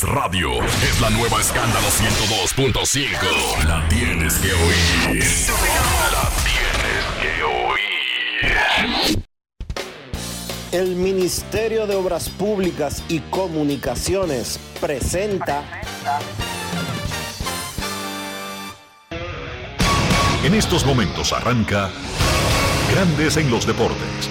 Radio es la nueva escándalo 102.5. La tienes que oír. La tienes que oír. El Ministerio de Obras Públicas y Comunicaciones presenta. En estos momentos arranca Grandes en los Deportes,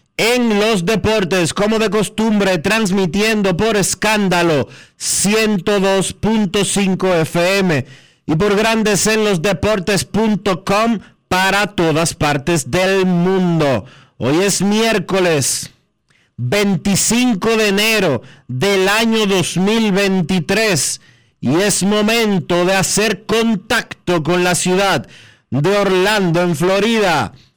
en los Deportes, como de costumbre, transmitiendo por escándalo 102.5 FM y por Grandes en los Deportes.com para todas partes del mundo. Hoy es miércoles 25 de enero del año 2023 y es momento de hacer contacto con la ciudad de Orlando, en Florida,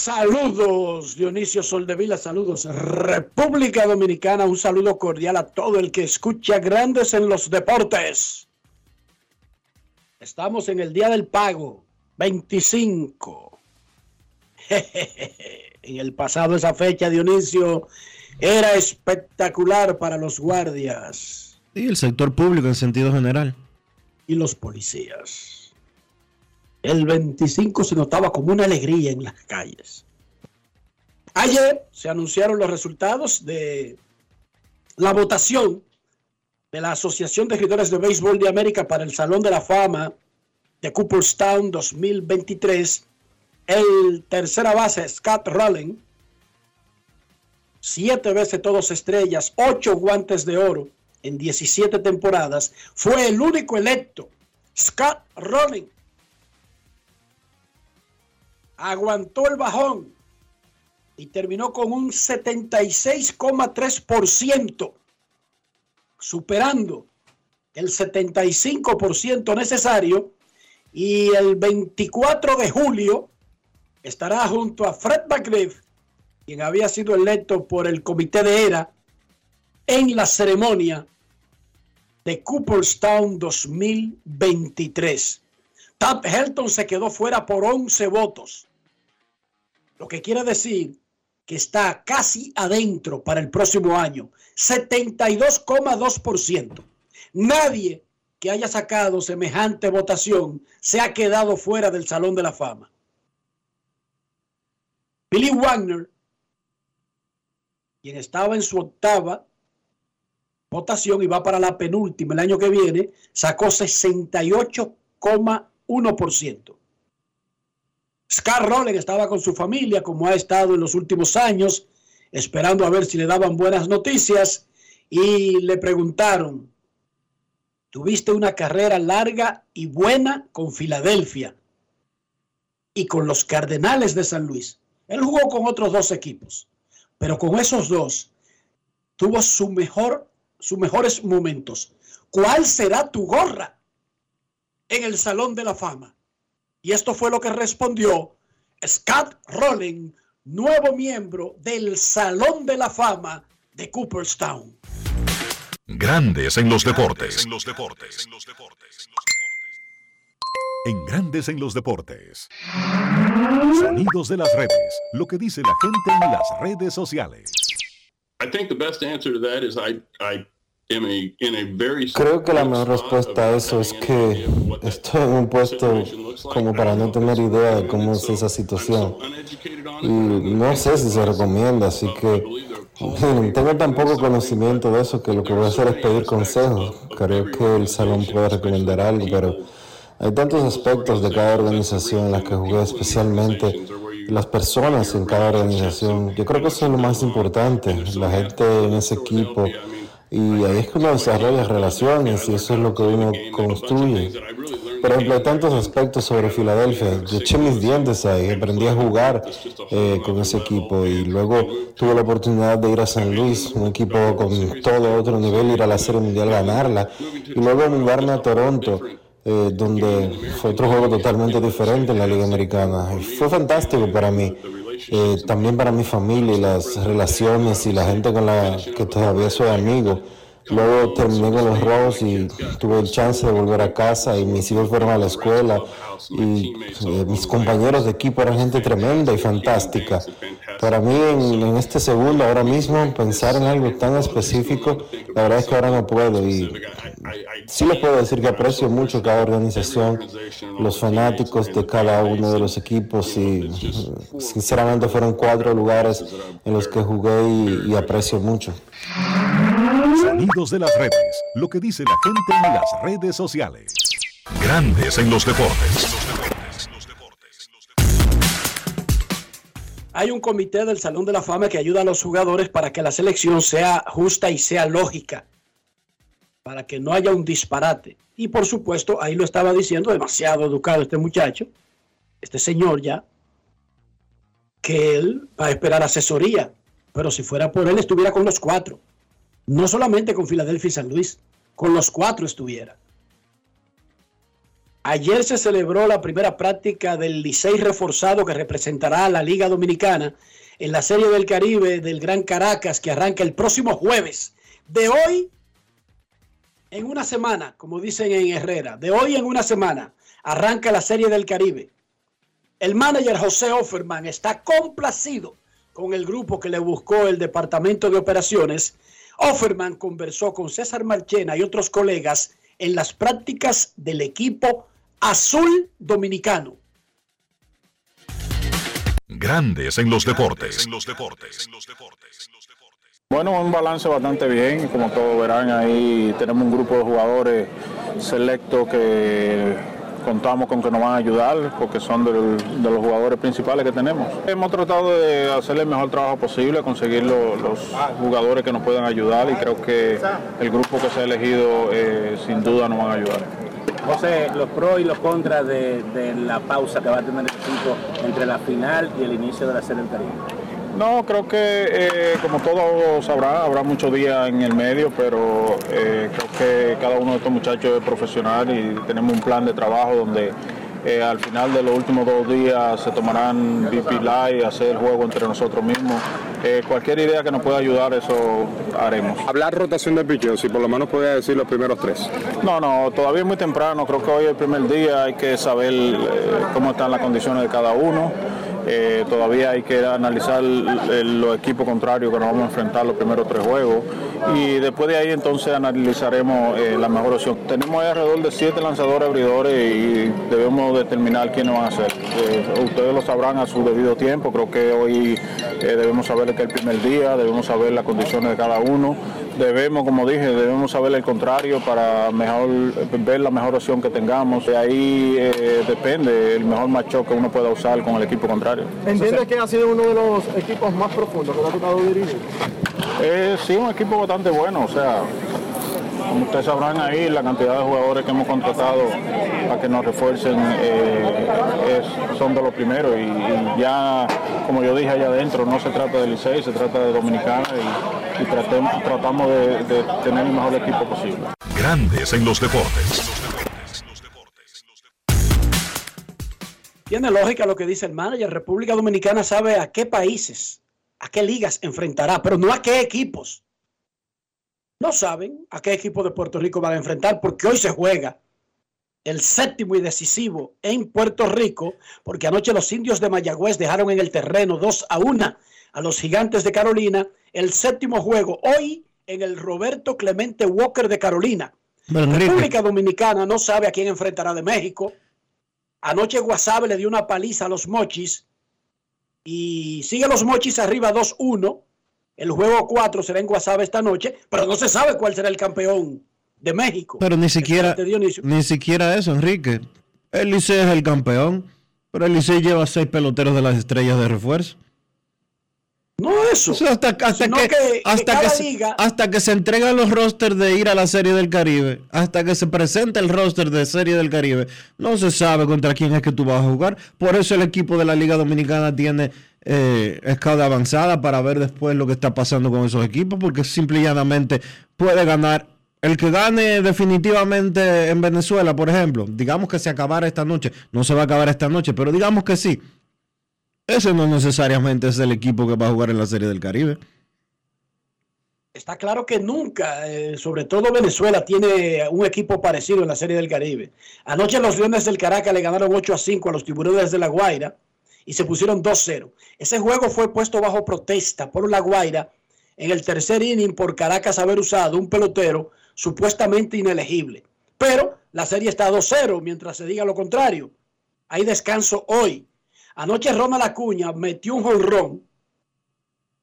Saludos, Dionisio Soldevila, saludos, República Dominicana, un saludo cordial a todo el que escucha Grandes en los Deportes. Estamos en el Día del Pago, 25. En el pasado esa fecha, Dionisio, era espectacular para los guardias Y el sector público en sentido general. y los policías. El 25 se notaba como una alegría en las calles. Ayer se anunciaron los resultados de la votación de la Asociación de Escritores de Béisbol de América para el Salón de la Fama de Cooperstown 2023. El tercera base, Scott Rowling, siete veces todos estrellas, ocho guantes de oro en 17 temporadas, fue el único electo. Scott Rowling aguantó el bajón y terminó con un 76,3%, superando el 75% necesario. Y el 24 de julio estará junto a Fred McGriff, quien había sido electo por el comité de ERA en la ceremonia de Cooperstown 2023. Tab Helton se quedó fuera por 11 votos, lo que quiere decir que está casi adentro para el próximo año, 72,2%. Nadie que haya sacado semejante votación se ha quedado fuera del Salón de la Fama. Billy Wagner, quien estaba en su octava votación y va para la penúltima el año que viene, sacó 68,1%. Scott Rowling estaba con su familia, como ha estado en los últimos años, esperando a ver si le daban buenas noticias, y le preguntaron, Tuviste una carrera larga y buena con Filadelfia y con los Cardenales de San Luis. Él jugó con otros dos equipos, pero con esos dos tuvo su mejor, sus mejores momentos. ¿Cuál será tu gorra en el Salón de la Fama? Y esto fue lo que respondió Scott Rowling, nuevo miembro del Salón de la Fama de Cooperstown. Grandes en los deportes. En Grandes en los deportes. Sonidos de las redes. Lo que dice la gente en las redes sociales. Creo que la mejor respuesta a eso es que estoy en un puesto como para no tener idea de cómo es esa situación. Y no sé si se recomienda, así que tengo tan poco conocimiento de eso que lo que voy a hacer es pedir consejos. Creo que el salón puede recomendar algo, pero hay tantos aspectos de cada organización en las que jugué, especialmente las personas en cada organización. Yo creo que eso es lo más importante, la gente en ese equipo. Y ahí es que uno desarrolla relaciones y eso es lo que uno construye. Por ejemplo, hay tantos aspectos sobre Filadelfia. Yo eché mis dientes ahí, aprendí a jugar eh, con ese equipo y luego tuve la oportunidad de ir a San Luis, un equipo con todo otro nivel, ir a la Serie Mundial, ganarla y luego mudarme a Toronto. Eh, donde fue otro juego totalmente diferente en la Liga Americana. Fue fantástico para mí, eh, también para mi familia y las relaciones y la gente con la que todavía soy amigo. Luego terminé con los Rojos y tuve el chance de volver a casa y mis hijos fueron a la escuela y eh, mis compañeros de equipo eran gente tremenda y fantástica. Para mí en, este segundo, ahora mismo, pensar en algo tan específico, la verdad es que ahora no puedo y sí les puedo decir que aprecio mucho cada organización, los fanáticos de cada uno de los equipos y sinceramente fueron cuatro lugares en los que jugué y aprecio mucho. Sonidos de las redes. Lo que dice la gente en las redes sociales. Grandes en los deportes. Hay un comité del Salón de la Fama que ayuda a los jugadores para que la selección sea justa y sea lógica. Para que no haya un disparate. Y por supuesto, ahí lo estaba diciendo, demasiado educado este muchacho, este señor ya, que él va a esperar asesoría. Pero si fuera por él, estuviera con los cuatro no solamente con Filadelfia y San Luis, con los cuatro estuviera. Ayer se celebró la primera práctica del Licey reforzado que representará a la Liga Dominicana en la Serie del Caribe del Gran Caracas que arranca el próximo jueves. De hoy en una semana, como dicen en Herrera, de hoy en una semana arranca la Serie del Caribe. El manager José Offerman está complacido con el grupo que le buscó el Departamento de Operaciones Offerman conversó con César Marchena y otros colegas en las prácticas del equipo azul dominicano. Grandes en los deportes. Bueno, un balance bastante bien, como todos verán ahí tenemos un grupo de jugadores selectos que contamos con que nos van a ayudar porque son de, los jugadores principales que tenemos. Hemos tratado de hacer el mejor trabajo posible, conseguir los jugadores que nos puedan ayudar y creo que el grupo que se ha elegido eh, sin duda nos van a ayudar. José, los pros y los contras de, la pausa que va a tener el equipo entre la final y el inicio de la Serie del Caribe. No, creo que eh, como todos sabrán, habrá muchos días en el medio, pero eh, creo que cada uno de estos muchachos es profesional y tenemos un plan de trabajo donde eh, al final de los últimos dos días se tomarán BP Live, hacer el juego entre nosotros mismos. cualquier idea que nos pueda ayudar, eso haremos. Hablar rotación de pichos, si por lo menos puede decir los primeros tres. No, no, todavía es muy temprano, creo que hoy es el primer día, hay que saber cómo están las condiciones de cada uno. Eh, todavía hay que analizar los equipos contrarios que nos vamos a enfrentar los primeros tres juegos y después de ahí entonces analizaremos eh, la mejor opción. Tenemos alrededor de siete lanzadores abridores y debemos determinar quiénes van a ser. Eh, ustedes lo sabrán a su debido tiempo, creo que hoy debemos saber que el primer día, debemos saber las condiciones de cada uno debemos, como dije, debemos saber el contrario para mejor ver la mejor opción que tengamos. De ahí eh, depende el mejor macho que uno pueda usar con el equipo contrario. ¿Entiendes que ha sido uno de los equipos más profundos que ha tocado dirigir? Eh, sí, un equipo bastante bueno, o sea, como ustedes sabrán ahí, la cantidad de jugadores que hemos contratado para que nos refuercen eh, es- son de los primeros y, y ya, como yo dije allá adentro, no se trata de Licey, se trata de Dominicana y, y tratemos- tratamos de, de tener el mejor equipo posible. Grandes en los deportes. Tiene lógica lo que dice el manager. República Dominicana sabe a qué países, a qué ligas enfrentará, pero no a qué equipos. No saben a qué equipo de Puerto Rico van a enfrentar porque hoy se juega el séptimo y decisivo en Puerto Rico, porque anoche los indios de Mayagüez dejaron en el terreno 2 a 1 a los gigantes de Carolina. El séptimo juego hoy en el Roberto Clemente Walker de Carolina. República Dominicana no sabe a quién enfrentará de México. Anoche Guasave le dio una paliza a los Mochis y sigue los Mochis arriba 2-1. El juego 4 será en Guasave esta noche, pero no se sabe cuál será el campeón de México. pero ni siquiera, ni siquiera eso, Enrique. El Licey es el campeón, pero el Licey lleva seis peloteros de las estrellas de refuerzo. No eso. O sea, hasta, que, hasta, que se, hasta que se entregan los rosters de ir a la Serie del Caribe, hasta que se presenta el roster de Serie del Caribe, no se sabe contra quién es que tú vas a jugar. Por eso el equipo de la Liga Dominicana tiene eh, escala avanzada para ver después lo que está pasando con esos equipos, porque simple y llanamente puede ganar. El que gane definitivamente en Venezuela, por ejemplo, digamos que se acabara esta noche, no se va a acabar esta noche, pero digamos que sí. Ese no necesariamente es el equipo que va a jugar en la Serie del Caribe. Está claro que nunca, eh, sobre todo Venezuela, tiene un equipo parecido en la Serie del Caribe. Anoche los Leones del Caracas le ganaron 8 a 5 a los Tiburones de La Guaira y se pusieron 2-0. Ese juego fue puesto bajo protesta por La Guaira en el tercer inning por Caracas haber usado un pelotero supuestamente inelegible. Pero la serie está 2-0 mientras se diga lo contrario. Hay descanso hoy. Anoche Ronald Acuña metió un jonrón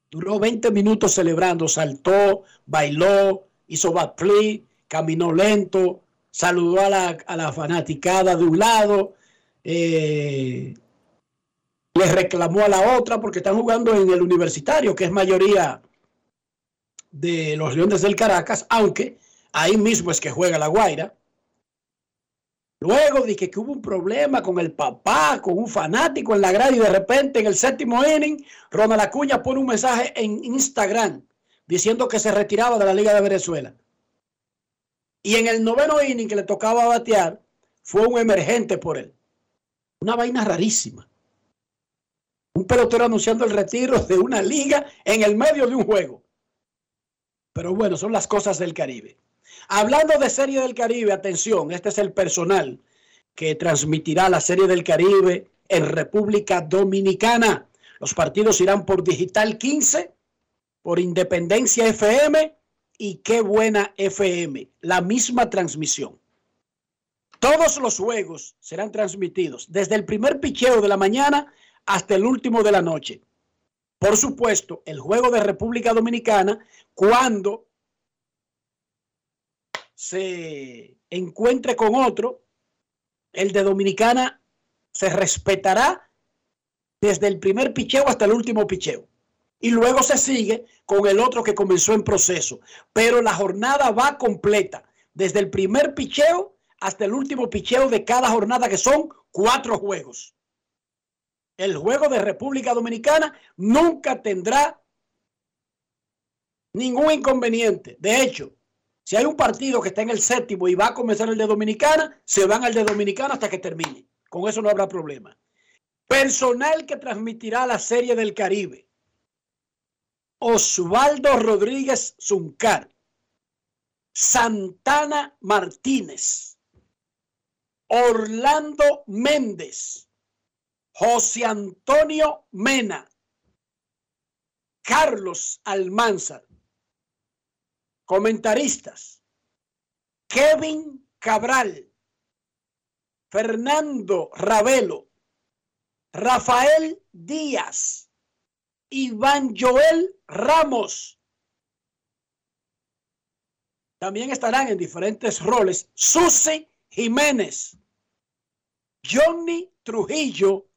Duró 20 minutos celebrando, saltó, bailó, hizo bat play, caminó lento, saludó a la, a la fanaticada de un lado, eh, le reclamó a la otra porque están jugando en el universitario, que es mayoría de los Leones del Caracas, aunque ahí mismo es que juega la Guaira. Luego dije que hubo un problema con el papá, con un fanático en la grada y de repente en el séptimo inning, Ronald Acuña pone un mensaje en Instagram diciendo que se retiraba de la Liga de Venezuela. Y en el noveno inning que le tocaba batear, fue un emergente por él. Una vaina rarísima. Un pelotero anunciando el retiro de una liga en el medio de un juego. Pero bueno, son las cosas del Caribe. Hablando de Serie del Caribe, atención, este es el personal que transmitirá la Serie del Caribe en República Dominicana. Los partidos irán por Digital 15, por Independencia FM y Qué Buena FM. La misma transmisión. Todos los juegos serán transmitidos desde el primer picheo de la mañana hasta el último de la noche. Por supuesto, el juego de República Dominicana, cuando se encuentre con otro, el de Dominicana se respetará desde el primer picheo hasta el último picheo. Y luego se sigue con el otro que comenzó en proceso. Pero la jornada va completa, desde el primer picheo hasta el último picheo de cada jornada, que son cuatro juegos. El juego de República Dominicana nunca tendrá ningún inconveniente. De hecho, si hay un partido que está en el séptimo y va a comenzar el de Dominicana, se van al de Dominicana hasta que termine. Con eso no habrá problema. Personal que transmitirá la Serie del Caribe. Osvaldo Rodríguez Zuncar. Santana Martínez. Orlando Méndez. José Antonio Mena. Carlos Almanzar. Comentaristas. Kevin Cabral. Fernando Ravelo. Rafael Díaz. Iván Joel Ramos. También estarán en diferentes roles Susi Jiménez, Johnny Trujillo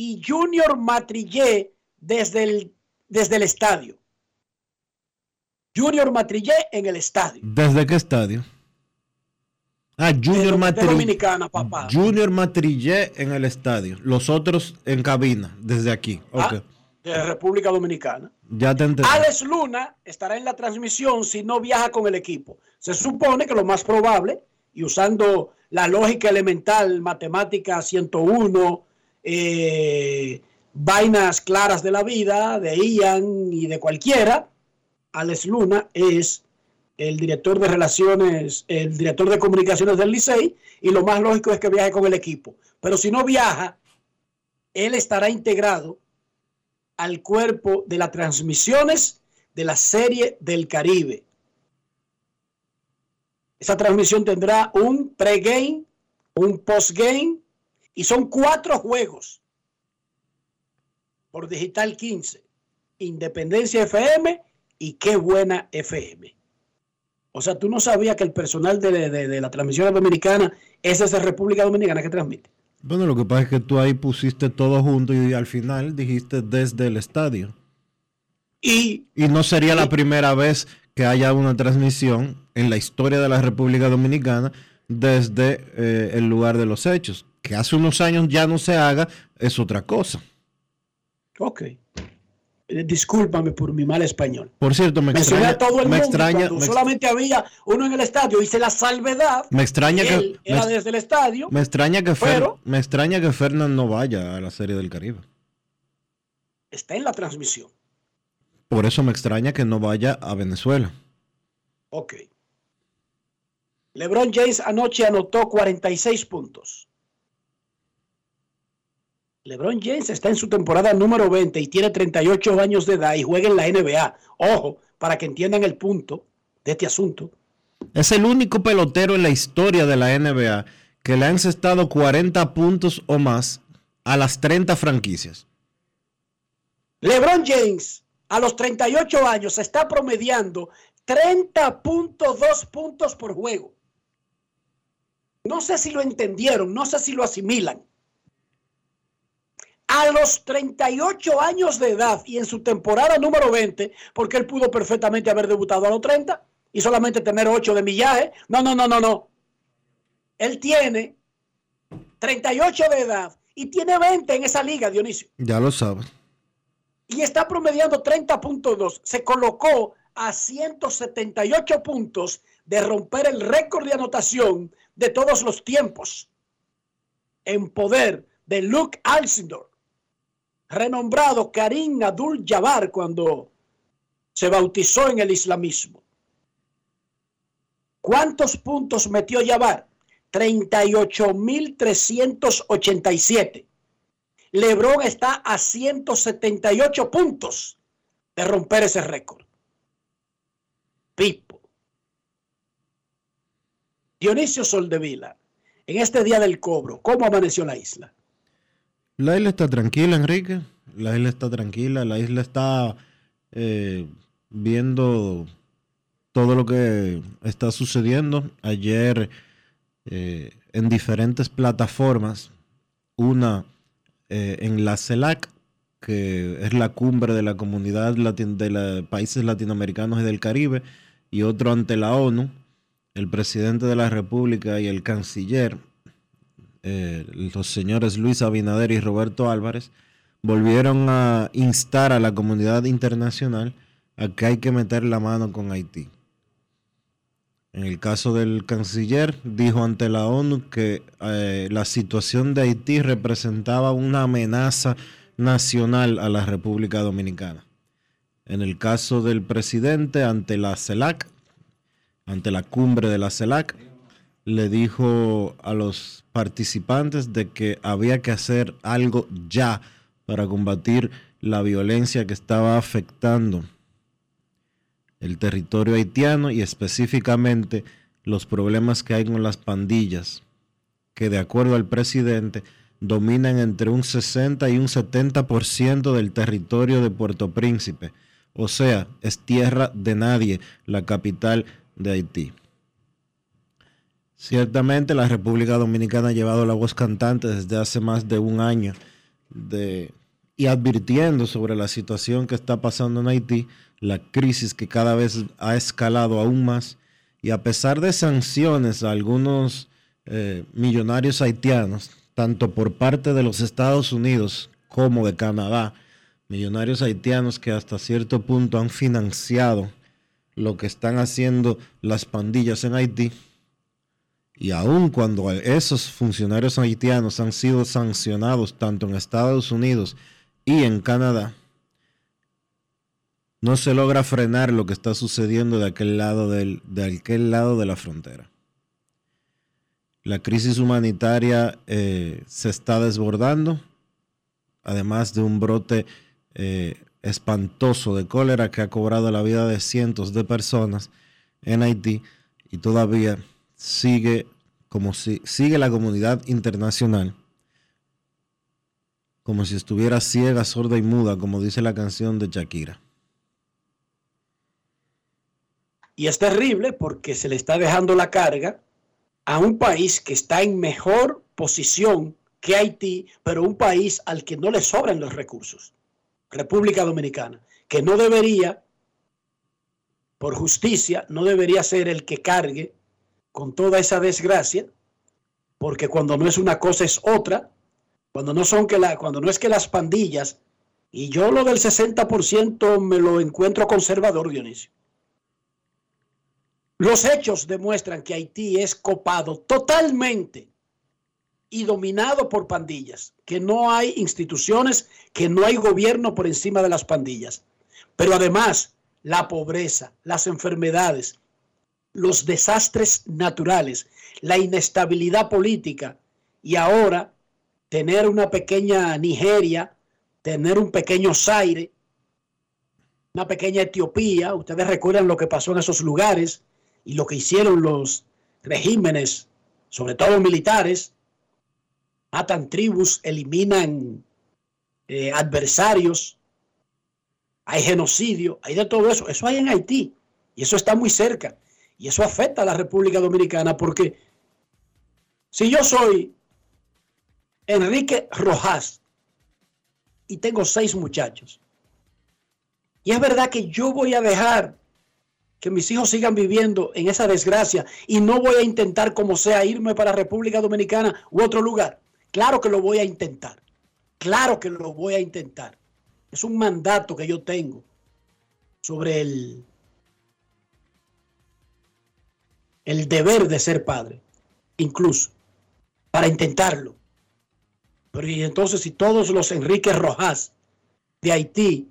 y Junior Matrillé desde el, desde el estadio. Junior Matrillé en el estadio. ¿Desde qué estadio? Ah, Junior República Matri- Dominicana, papá. Junior Matrillé en el estadio. Los otros en cabina, desde aquí. Ah, de República Dominicana. Ya te entendí. Alex Luna estará en la transmisión si no viaja con el equipo. Se supone que lo más probable, y usando la lógica elemental, matemática 101, eh, vainas claras de la vida, de Ian y de cualquiera, Alex Luna es el director de relaciones, el director de comunicaciones del Licey, y lo más lógico es que viaje con el equipo. Pero si no viaja, él estará integrado al cuerpo de las transmisiones de la Serie del Caribe. Esa transmisión tendrá un pregame, un postgame y son cuatro juegos por Digital 15, Independencia FM y Qué Buena FM. O sea, tú no sabías que el personal de, de- de la transmisión dominicana es esa República Dominicana que transmite. Bueno, lo que pasa es que tú ahí pusiste todo junto y al final dijiste desde el estadio. Y, no sería la primera vez que haya una transmisión en la historia de la República Dominicana desde eh, el lugar de los hechos. Que hace unos años ya no se haga es otra cosa. Ok. Eh, Discúlpame por mi mal español. Por cierto, me extraña, a todo el me mundo extraña, ex- solamente había uno en el estadio. Hice la salvedad. me extraña que Él era me, desde el estadio. me extraña que Fer- me extraña que Fernand no vaya a la Serie del Caribe. Está en la transmisión. Por eso me extraña que no vaya a Venezuela. Ok. LeBron James anoche anotó 46 puntos. LeBron James está en su temporada número 20 y tiene 38 años de edad y juega en la NBA. Ojo, para que entiendan el punto de este asunto. Es el único pelotero en la historia de la NBA que le ha encestado 40 puntos o más a las 30 franquicias. LeBron James a los 38 años está promediando 30.2 puntos por juego. No sé si lo entendieron, no sé si lo asimilan. A los 38 años de edad y en su temporada número 20, porque él pudo perfectamente haber debutado a los 30 y solamente tener 8 de millaje. No, no, no, no, no. Él tiene 38 de edad y tiene 20 en esa liga, Dionisio Ya lo sabes. y está promediando 30.2. Se colocó a 178 puntos de romper el récord de anotación de todos los tiempos en poder de Luke Alcindor, renombrado Karim Abdul Jabbar cuando se bautizó en el islamismo. ¿Cuántos puntos metió Jabbar? 38.387. Lebron está a 178 puntos de romper ese récord. Pipo. Dionisio Soldevila, en este día del cobro, ¿cómo amaneció la isla? La isla está tranquila, Enrique. La isla está tranquila. La isla está eh, viendo todo lo que está sucediendo. Ayer eh, en diferentes plataformas, una eh, en la CELAC, que es la cumbre de la comunidad de países latinoamericanos y del Caribe, y otro ante la ONU, el presidente de la República y el canciller, eh, los señores Luis Abinader y Roberto Álvarez, volvieron a instar a la comunidad internacional a que hay que meter la mano con Haití. En el caso del canciller, dijo ante la ONU que eh, la situación de Haití representaba una amenaza nacional a la República Dominicana. En el caso del presidente, ante la CELAC, ante la cumbre de la CELAC, le dijo a los participantes de que había que hacer algo ya para combatir la violencia que estaba afectando el territorio haitiano y específicamente los problemas que hay con las pandillas, que de acuerdo al presidente dominan entre un 60 y un 70% del territorio de Puerto Príncipe. O sea, es tierra de nadie la capital de Haití. Ciertamente la República Dominicana ha llevado la voz cantante desde hace más de un año y advirtiendo sobre la situación que está pasando en Haití, la crisis que cada vez ha escalado aún más Y a pesar de sanciones a algunos eh, millonarios haitianos, tanto por parte de los Estados Unidos como de Canadá, millonarios haitianos que hasta cierto punto han financiado lo que están haciendo las pandillas en Haití. Y aun cuando esos funcionarios haitianos han sido sancionados tanto en Estados Unidos y en Canadá, no se logra frenar lo que está sucediendo de aquel lado, del, de aquel lado de la frontera. La crisis humanitaria eh, se está desbordando, además de un brote eh, espantoso de cólera que ha cobrado la vida de cientos de personas en Haití y todavía sigue como si sigue la comunidad internacional como si estuviera ciega, sorda y muda, como dice la canción de Shakira. Y es terrible porque se le está dejando la carga a un país que está en mejor posición que Haití, pero un país al que no le sobran los recursos. República Dominicana, que no debería, por justicia, no debería ser el que cargue con toda esa desgracia, porque cuando no es una cosa es otra, cuando no son que la, cuando no es que las pandillas, y yo lo del 60% me lo encuentro conservador, Dionisio. Los hechos demuestran que Haití es copado totalmente y dominado por pandillas, que no hay instituciones, que no hay gobierno por encima de las pandillas. Pero además, la pobreza, las enfermedades, los desastres naturales, la inestabilidad política y ahora tener una pequeña Nigeria, tener un pequeño Zaire, una pequeña Etiopía, ustedes recuerdan lo que pasó en esos lugares, y lo que hicieron los regímenes, sobre todo militares, matan tribus, eliminan eh, adversarios, hay genocidio, hay de todo eso. Eso hay en Haití y eso está muy cerca. Y eso afecta a la República Dominicana porque si yo soy Enrique Rojas y tengo seis muchachos, y es verdad que yo voy a dejar que mis hijos sigan viviendo en esa desgracia y no voy a intentar como sea irme para República Dominicana u otro lugar. Claro que lo voy a intentar. Claro que lo voy a intentar. Es un mandato que yo tengo sobre el, el deber de ser padre, incluso, para intentarlo. Pero entonces si todos los Enrique Rojas de Haití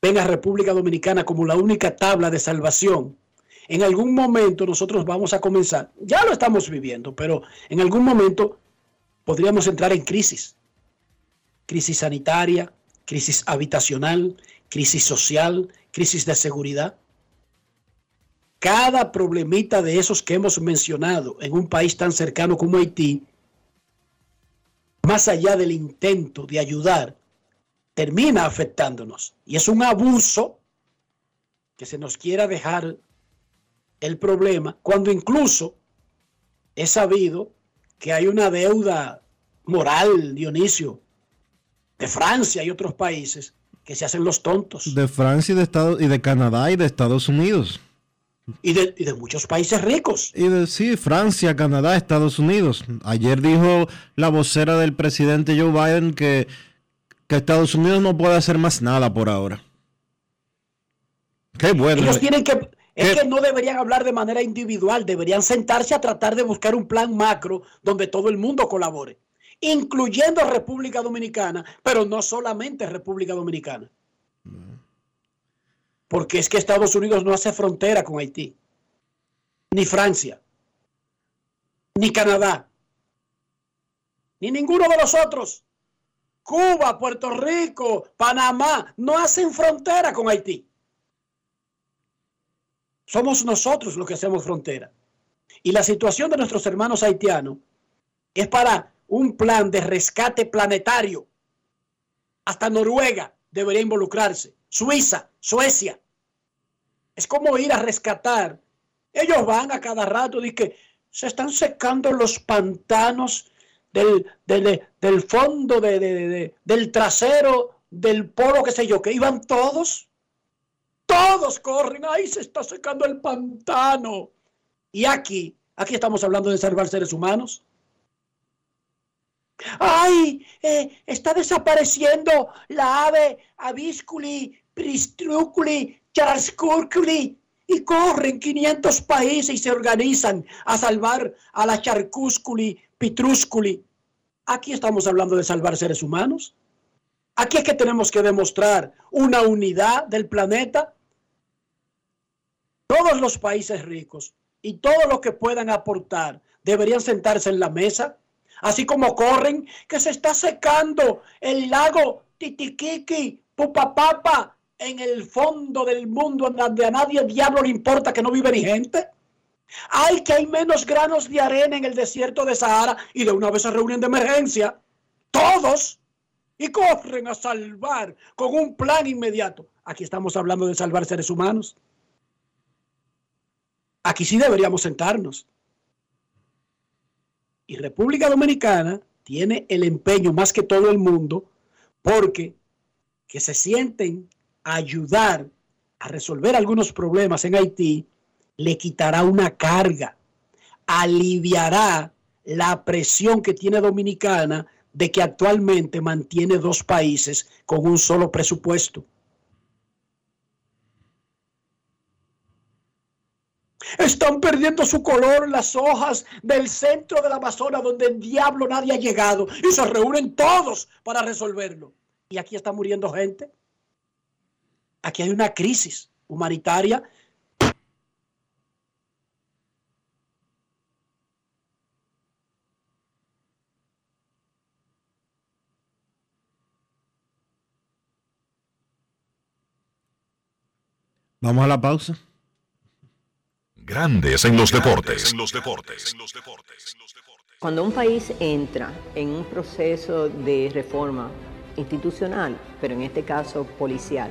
ven a República Dominicana como la única tabla de salvación, en algún momento nosotros vamos a comenzar, ya lo estamos viviendo, pero en algún momento podríamos entrar en crisis. Crisis sanitaria, crisis habitacional, crisis social, crisis de seguridad. Cada problemita de esos que hemos mencionado en un país tan cercano como Haití, más allá del intento de ayudar, termina afectándonos. Y es un abuso que se nos quiera dejar el problema cuando incluso he sabido que hay una deuda moral, Dionisio, de Francia y otros países que se hacen los tontos. De Francia y de, Estados, y de Canadá y de Estados Unidos. Y de, y de, muchos países ricos. Y de sí, Francia, Canadá, Estados Unidos. Ayer dijo la vocera del presidente Joe Biden que que Estados Unidos no puede hacer más nada por ahora. Qué bueno. Ellos tienen que, es que no deberían hablar de manera individual, deberían sentarse a tratar de buscar un plan macro donde todo el mundo colabore, incluyendo República Dominicana, pero no solamente República Dominicana. Porque es que Estados Unidos no hace frontera con Haití, ni Francia, ni Canadá, ni ninguno de los otros. Cuba, Puerto Rico, Panamá, no hacen frontera con Haití. Somos nosotros los que hacemos frontera. Y la situación de nuestros hermanos haitianos es para un plan de rescate planetario. Hasta Noruega debería involucrarse. Suiza, Suecia. Es como ir a rescatar. Ellos van a cada rato y que se están secando los pantanos del, del, fondo, de, del trasero, del polo, qué sé yo, que iban todos. Todos corren, ahí se está secando el pantano. Y aquí, aquí estamos hablando de salvar seres humanos. ¡Ay! eh, está desapareciendo la ave avisculi, charascurculi. Y corren 500 países y se organizan a salvar a la charcúsculi, pitrúsculi. Aquí estamos hablando de salvar seres humanos. Aquí es que tenemos que demostrar una unidad del planeta. Todos los países ricos y todos los que puedan aportar deberían sentarse en la mesa, así como corren que se está secando el lago Titiquiqui, Pupapapa, en el fondo del mundo donde a nadie diablo le importa que no vive ni gente. Hay que hay menos granos de arena en el desierto de Sahara y de una vez se reúnen de emergencia. Todos y corren a salvar con un plan inmediato. Aquí estamos hablando de salvar seres humanos. Aquí sí deberíamos sentarnos. Y República Dominicana tiene el empeño más que todo el mundo porque que se sienten ayudar a resolver algunos problemas en Haití le quitará una carga, aliviará la presión que tiene Dominicana de que actualmente mantiene dos países con un solo presupuesto. Están perdiendo su color las hojas del centro del Amazonas donde el diablo nadie ha llegado y se reúnen todos para resolverlo. Y aquí está muriendo gente. Aquí hay una crisis humanitaria Vamos a la pausa. Grandes en los deportes. Cuando un país entra en un proceso de reforma institucional, pero en este caso policial,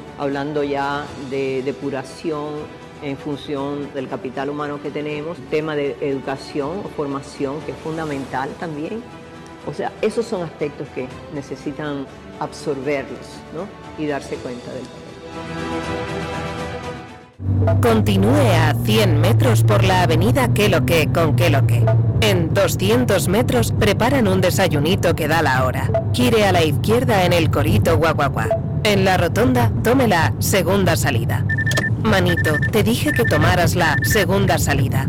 hablando ya de depuración en función del capital humano que tenemos, tema de educación o formación que es fundamental también. O sea, esos son aspectos que necesitan absorberlos ¿no? y darse cuenta del Continúe a 100 metros por la avenida Que lo que con Que lo que. En 200 metros preparan un desayunito que da la hora. Gire a la izquierda en el Corito Guaguaguá. En la rotonda, tome la segunda salida. Manito, te dije que tomaras la segunda salida.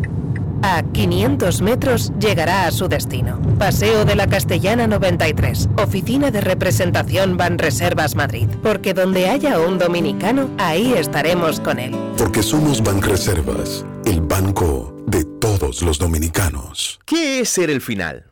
A 500 metros llegará a su destino. Paseo de la Castellana 93, Oficina de Representación Banreservas Madrid. Porque donde haya un dominicano, ahí estaremos con él. Porque somos Banreservas, el banco de todos los dominicanos. ¿Qué es ser el final?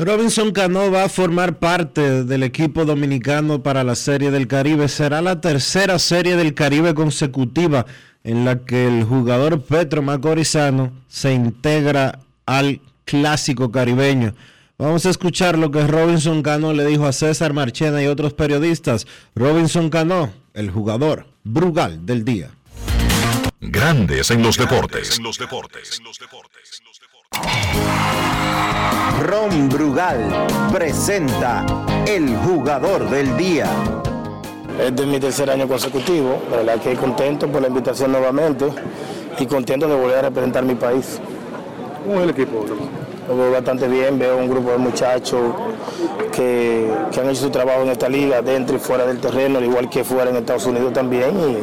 Robinson Cano va a formar parte del equipo dominicano para la Serie del Caribe. Será la tercera Serie del Caribe consecutiva en la que el jugador Petro Macorizano se integra al clásico caribeño. Vamos a escuchar lo que Robinson Cano le dijo a César Marchena y otros periodistas. Robinson Cano, el jugador Brugal del día. Grandes en los deportes. Ron Brugal presenta el jugador del día. Este es mi tercer año consecutivo, la verdad que contento por la invitación nuevamente y contento de volver a representar mi país. ¿Cómo es el equipo? Lo veo bastante bien, veo un grupo de muchachos que, que han hecho su trabajo en esta liga, dentro y fuera del terreno, al igual que fuera en Estados Unidos también. Y,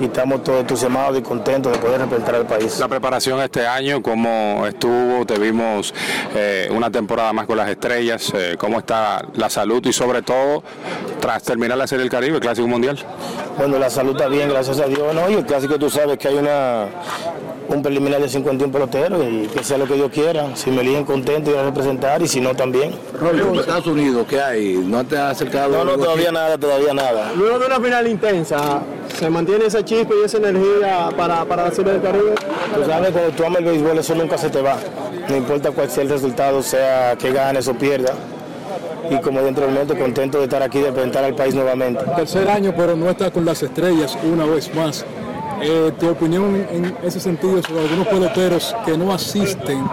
y estamos todos entusiasmados y contentos de poder representar al país. La preparación este año, ¿cómo estuvo? Te vimos eh, una temporada más con las estrellas, eh, ¿cómo está la salud y sobre todo tras terminar la Serie del Caribe, el Clásico Mundial? Bueno, la salud está bien, gracias a Dios. ¿no? Y el clásico tú sabes que hay una un preliminar de 51 peloteros y que sea lo que Dios quiera. Si me eligen contento, ir a representar y si no, también. en Estados Unidos, ¿qué hay? ¿No te has acercado? No, no, todavía nada, todavía nada. Luego de una final intensa, ¿se mantiene esa chispa y esa energía para, para la Serie del Caribe? Tú sabes, cuando tú amas el béisbol, eso nunca se te va. No importa cuál sea el resultado, sea que ganes o pierdas. Y como dije anteriormente, contento de estar aquí, de representar al país nuevamente. Tercer año, pero no está con las estrellas una vez más. Eh, tu opinión en ese sentido sobre algunos peloteros que no asisten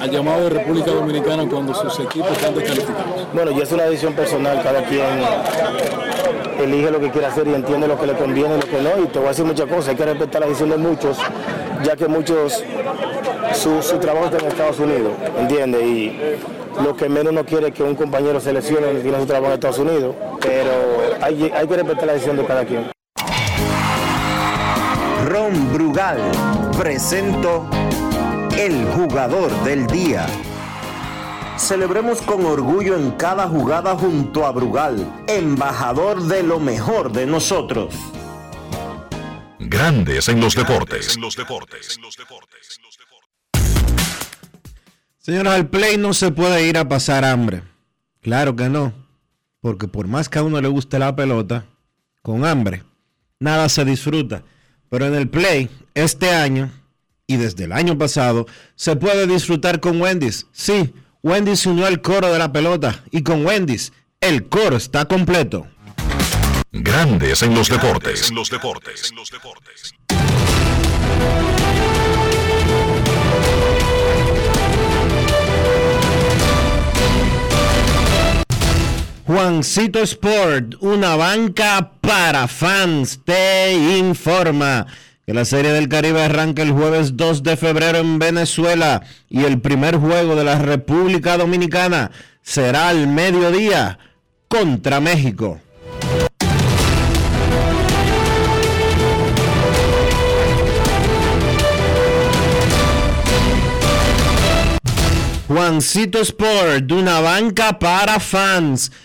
al llamado de República Dominicana cuando sus equipos están descalificados. Bueno, ya es una decisión personal, cada quien elige lo que quiere hacer y entiende lo que le conviene y lo que no. Y te voy a decir muchas cosas, hay que respetar la decisión de muchos, ya que muchos, su, su trabajo está en Estados Unidos, ¿entiendes? Y lo que menos no quiere es que un compañero se lesione y tiene su trabajo en Estados Unidos, pero hay, hay que respetar la decisión de cada quien. Brugal presento el jugador del día. Celebremos con orgullo en cada jugada junto a Brugal, embajador de lo mejor de nosotros. Grandes en los deportes. Señores, al play no se puede ir a pasar hambre. Claro que no. Porque por más que a uno le guste la pelota, con hambre, nada se disfruta. Pero en el play, este año y desde el año pasado, se puede disfrutar con Wendy's. Sí, Wendy's se unió al coro de la pelota y con Wendy's el coro está completo. Grandes en los deportes. En los deportes. Juancito Sport, una banca para fans, te informa que la Serie del Caribe arranca el jueves 2 de febrero en Venezuela y el primer juego de la República Dominicana será al mediodía contra México. Juancito Sport, una banca para fans,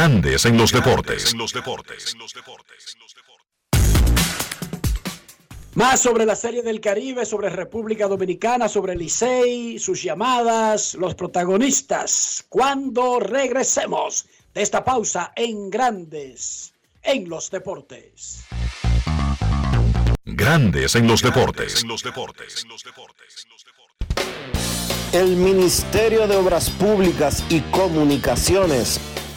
Grandes en los deportes. Más sobre la Serie del Caribe, sobre República Dominicana, sobre Licey, sus llamadas, los protagonistas. Cuando regresemos de esta pausa en Grandes en los Deportes. Grandes en los deportes. El Ministerio de Obras Públicas y Comunicaciones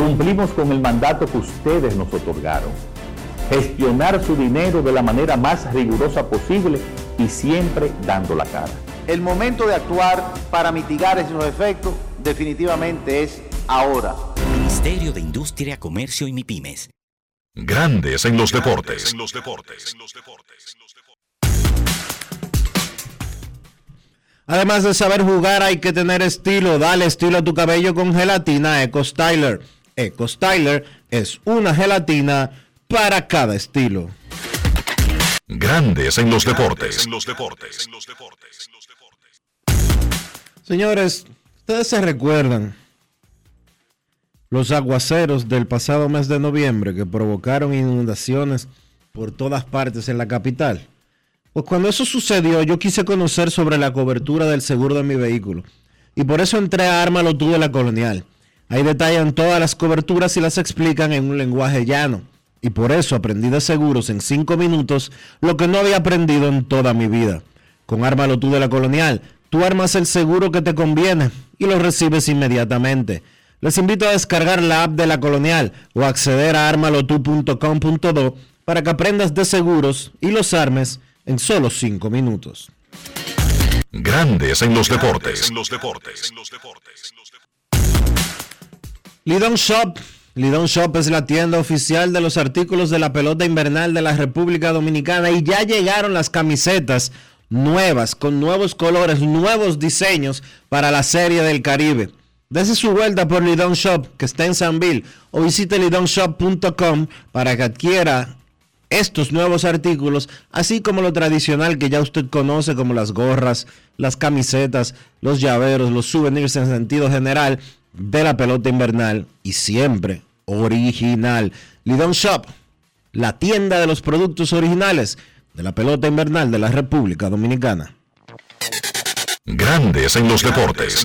Cumplimos con el mandato que ustedes nos otorgaron. Gestionar su dinero de la manera más rigurosa posible y siempre dando la cara. El momento de actuar para mitigar esos efectos definitivamente es ahora. Ministerio de Industria, Comercio y MIPIMES. Grandes en los deportes. Además de saber jugar, hay que tener estilo. Dale estilo a tu cabello con gelatina Eco Styler. Eco Styler es una gelatina para cada estilo. Grandes en los deportes. Señores, ustedes se recuerdan los aguaceros del pasado mes de noviembre que provocaron inundaciones por todas partes en la capital. Pues cuando eso sucedió, yo quise conocer sobre la cobertura del seguro de mi vehículo. Y por eso entré a Ármalo tú de la Colonial. Ahí detallan todas las coberturas y las explican en un lenguaje llano. Y por eso aprendí de seguros en 5 minutos lo que no había aprendido en toda mi vida. Con Ármalo tú de la Colonial, tú armas el seguro que te conviene y lo recibes inmediatamente. Les invito a descargar la app de la Colonial o acceder a armalotu.com.do para que aprendas de seguros y los armes en solo 5 minutos. Grandes en los deportes. Lidon Shop. Lidon Shop es la tienda oficial de los artículos de la pelota invernal de la República Dominicana y ya llegaron las camisetas nuevas, con nuevos colores, nuevos diseños para la Serie del Caribe. Dese su vuelta por Lidon Shop, que está en Sanville, o visite lidonshop.com para que adquiera estos nuevos artículos, así como lo tradicional que ya usted conoce, como las gorras, las camisetas, los llaveros, los souvenirs en sentido general de la pelota invernal y siempre original. Lidon Shop, la tienda de los productos originales de la pelota invernal de la República Dominicana. Grandes en los deportes.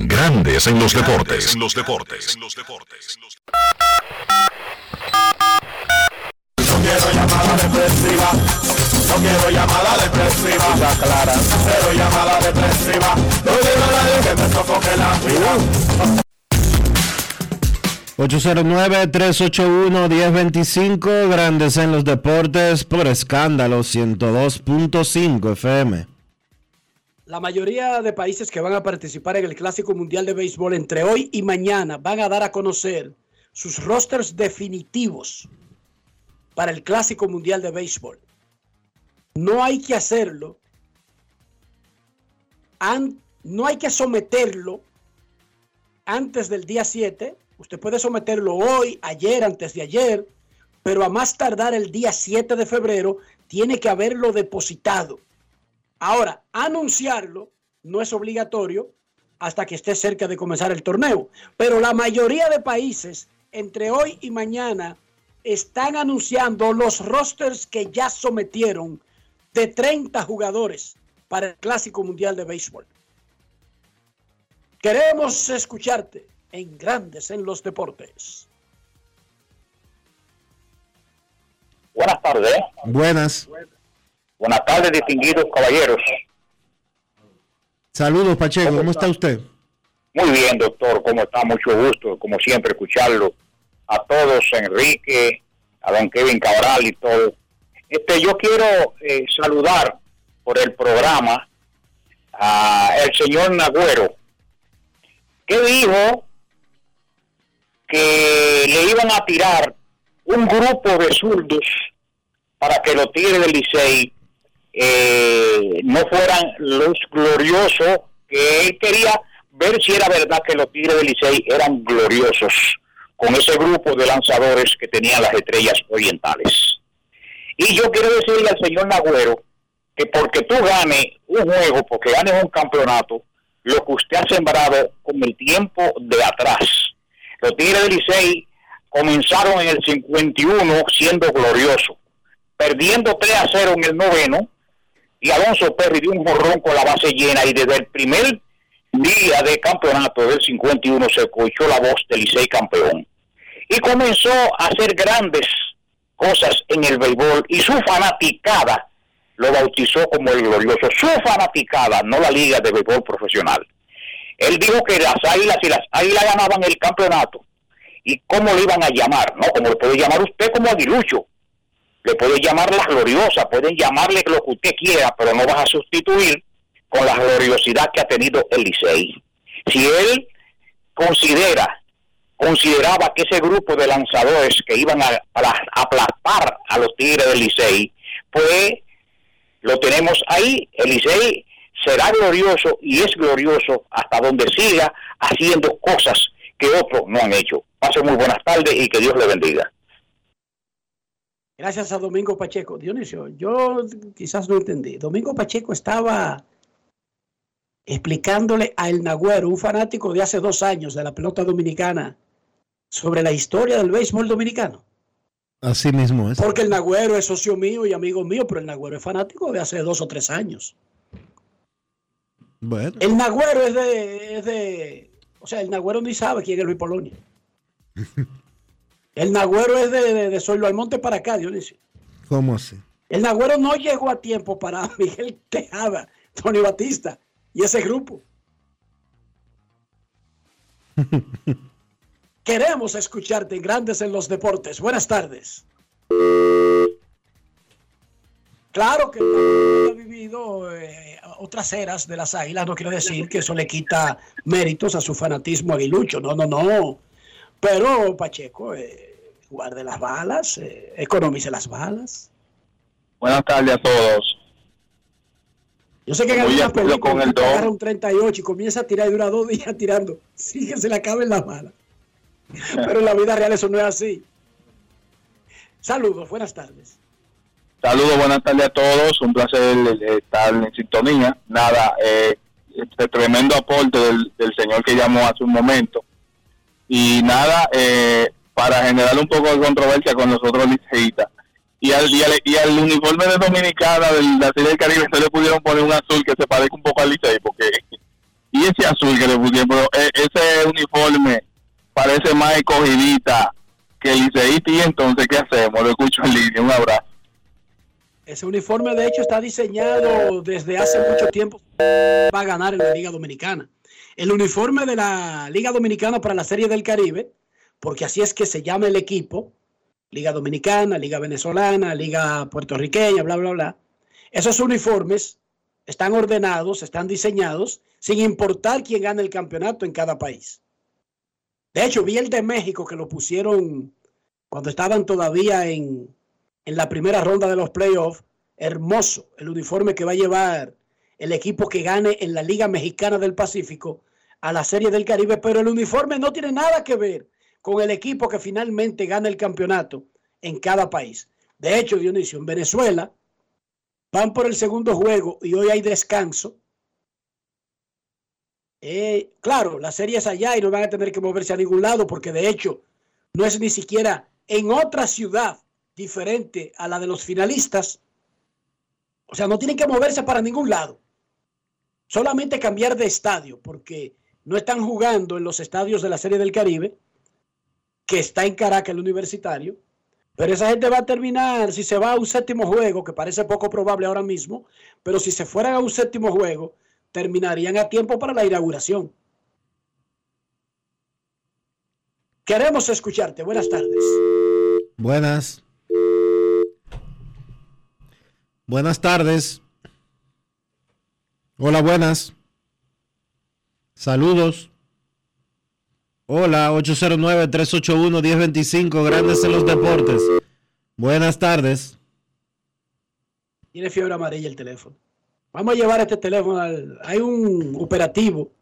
Grandes en los deportes. En los deportes. No quiero llamada depresiva. No quiero llamada depresiva. clara. Cero llamada depresiva. No quiero nadie que me sofoque la vida. 809-381-1025, Grandes en los Deportes, por escándalo 102.5 FM. La mayoría de países que van a participar en el Clásico Mundial de Béisbol entre hoy y mañana van a dar a conocer sus rosters definitivos para el Clásico Mundial de Béisbol. No hay que hacerlo, no hay que someterlo antes del día 7. Usted puede someterlo hoy, ayer, antes de ayer, pero a más tardar el día 7 de febrero tiene que haberlo depositado. Ahora, anunciarlo no es obligatorio hasta que esté cerca de comenzar el torneo, pero la mayoría de países entre hoy y mañana están anunciando los rosters que ya sometieron de 30 jugadores para el Clásico Mundial de Béisbol. Queremos escucharte en Grandes en los Deportes. Buenas tardes. Buenas. Buenas tardes, distinguidos caballeros. Saludos, Pacheco, ¿cómo está usted? Muy bien, doctor. ¿Cómo está? Mucho gusto, como siempre, escucharlo. A todos, Enrique, a don Kevin Cabral y todo. Este, yo quiero eh, saludar por el programa a el señor Nagüero, que dijo que le iban a tirar un grupo de zurdos para que los Tigres del Licey eh, no fueran los gloriosos que él quería ver si era verdad que los Tigres del Licey eran gloriosos con ese grupo de lanzadores que tenían las estrellas orientales. Y yo quiero decirle al señor Nagüero que porque tú ganes un juego, porque ganes un campeonato, lo que usted ha sembrado con el tiempo de atrás. Los Tigres del Licey comenzaron en el 51 siendo gloriosos, perdiendo 3 a 0 en el noveno, y Alonso Perry dio un jorrón con la base llena y desde el primer día de campeonato del 51 se escuchó la voz del Licey campeón. Y comenzó a hacer grandes cosas en el béisbol y su fanaticada lo bautizó como el glorioso. Su fanaticada, no la liga de béisbol profesional. Él dijo que las águilas y las águilas ganaban el campeonato. ¿Y cómo le iban a llamar? No, como le puede llamar usted como aguilucho. Le puede llamar la gloriosa, pueden llamarle lo que usted quiera, pero no vas a sustituir con la gloriosidad que ha tenido el. Si él considera, consideraba que ese grupo de lanzadores que iban a, aplastar a los Tigres del Licey, pues lo tenemos ahí, el será glorioso y es glorioso hasta donde siga haciendo cosas que otros no han hecho. Pase muy buenas tardes y que Dios le bendiga. Gracias a Domingo Pacheco. Dionisio, yo quizás no entendí. Domingo Pacheco estaba explicándole a El Nagüero, un fanático de hace dos años de la pelota dominicana, sobre la historia del béisbol dominicano. Así mismo es. Porque el Nagüero es socio mío y amigo mío, pero el Nagüero es fanático de hace dos o tres años. Bueno. El Nagüero es de, es de. O sea, el Nagüero ni sabe quién es Luis Polonia. El Nagüero es de, de, de Soylo Almonte para acá, Dionisio. ¿Cómo así? El Nagüero no llegó a tiempo para Miguel Tejada, Tony Batista y ese grupo. Queremos escucharte en Grandes en los Deportes. Buenas tardes. Claro que ha vivido eh, otras eras de las águilas, no quiere decir que eso le quita méritos a su fanatismo aguilucho, no, no, no. Pero Pacheco, eh, guarde las balas, eh, economice las balas. Buenas tardes a todos. Yo sé que en algunas películas el agarra un 38 y comienza a tirar y dura dos días tirando. Sí que se le acaben las balas. Pero en la vida real eso no es así. Saludos, buenas tardes. Saludos, buenas tardes a todos. Un placer estar en sintonía. Nada, eh, este tremendo aporte del, del señor que llamó hace un momento. Y nada, eh, para generar un poco de controversia con los otros. Y al, y, al, y al uniforme de Dominicana del, de la Serie del Caribe se le pudieron poner un azul que se parezca un poco al Licey, porque y y ese azul que le pusieron, pero e- ese uniforme parece más escogidita que el liceísta y entonces, ¿qué hacemos? Lo escucho en línea, un abrazo. Ese uniforme, de hecho, está diseñado desde hace mucho tiempo para ganar en la Liga Dominicana. El uniforme de la Liga Dominicana para la Serie del Caribe, porque así es que se llama el equipo, Liga Dominicana, Liga Venezolana, Liga Puertorriqueña, bla, bla, bla. Esos uniformes están ordenados, están diseñados, sin importar quién gane el campeonato en cada país. De hecho, vi el de México que lo pusieron cuando estaban todavía en, en la primera ronda de los playoffs. Hermoso el uniforme que va a llevar el equipo que gane en la Liga Mexicana del Pacífico a la Serie del Caribe, pero el uniforme no tiene nada que ver con el equipo que finalmente gana el campeonato en cada país. De hecho, Dionisio, en Venezuela van por el segundo juego y hoy hay descanso. Eh, claro, la serie es allá y no van a tener que moverse a ningún lado porque de hecho no es ni siquiera en otra ciudad diferente a la de los finalistas. O sea, no tienen que moverse para ningún lado. Solamente cambiar de estadio porque no están jugando en los estadios de la Serie del Caribe, que está en Caracas el universitario. Pero esa gente va a terminar, si se va a un séptimo juego, que parece poco probable ahora mismo, pero si se fueran a un séptimo juego, terminarían a tiempo para la inauguración. Queremos escucharte. Buenas tardes. Buenas. Buenas tardes. Hola, buenas. Saludos. Hola, 809-381-1025, Grandes en los Deportes. Buenas tardes. Tiene fiebre amarilla el teléfono. Vamos a llevar este teléfono al... Hay un operativo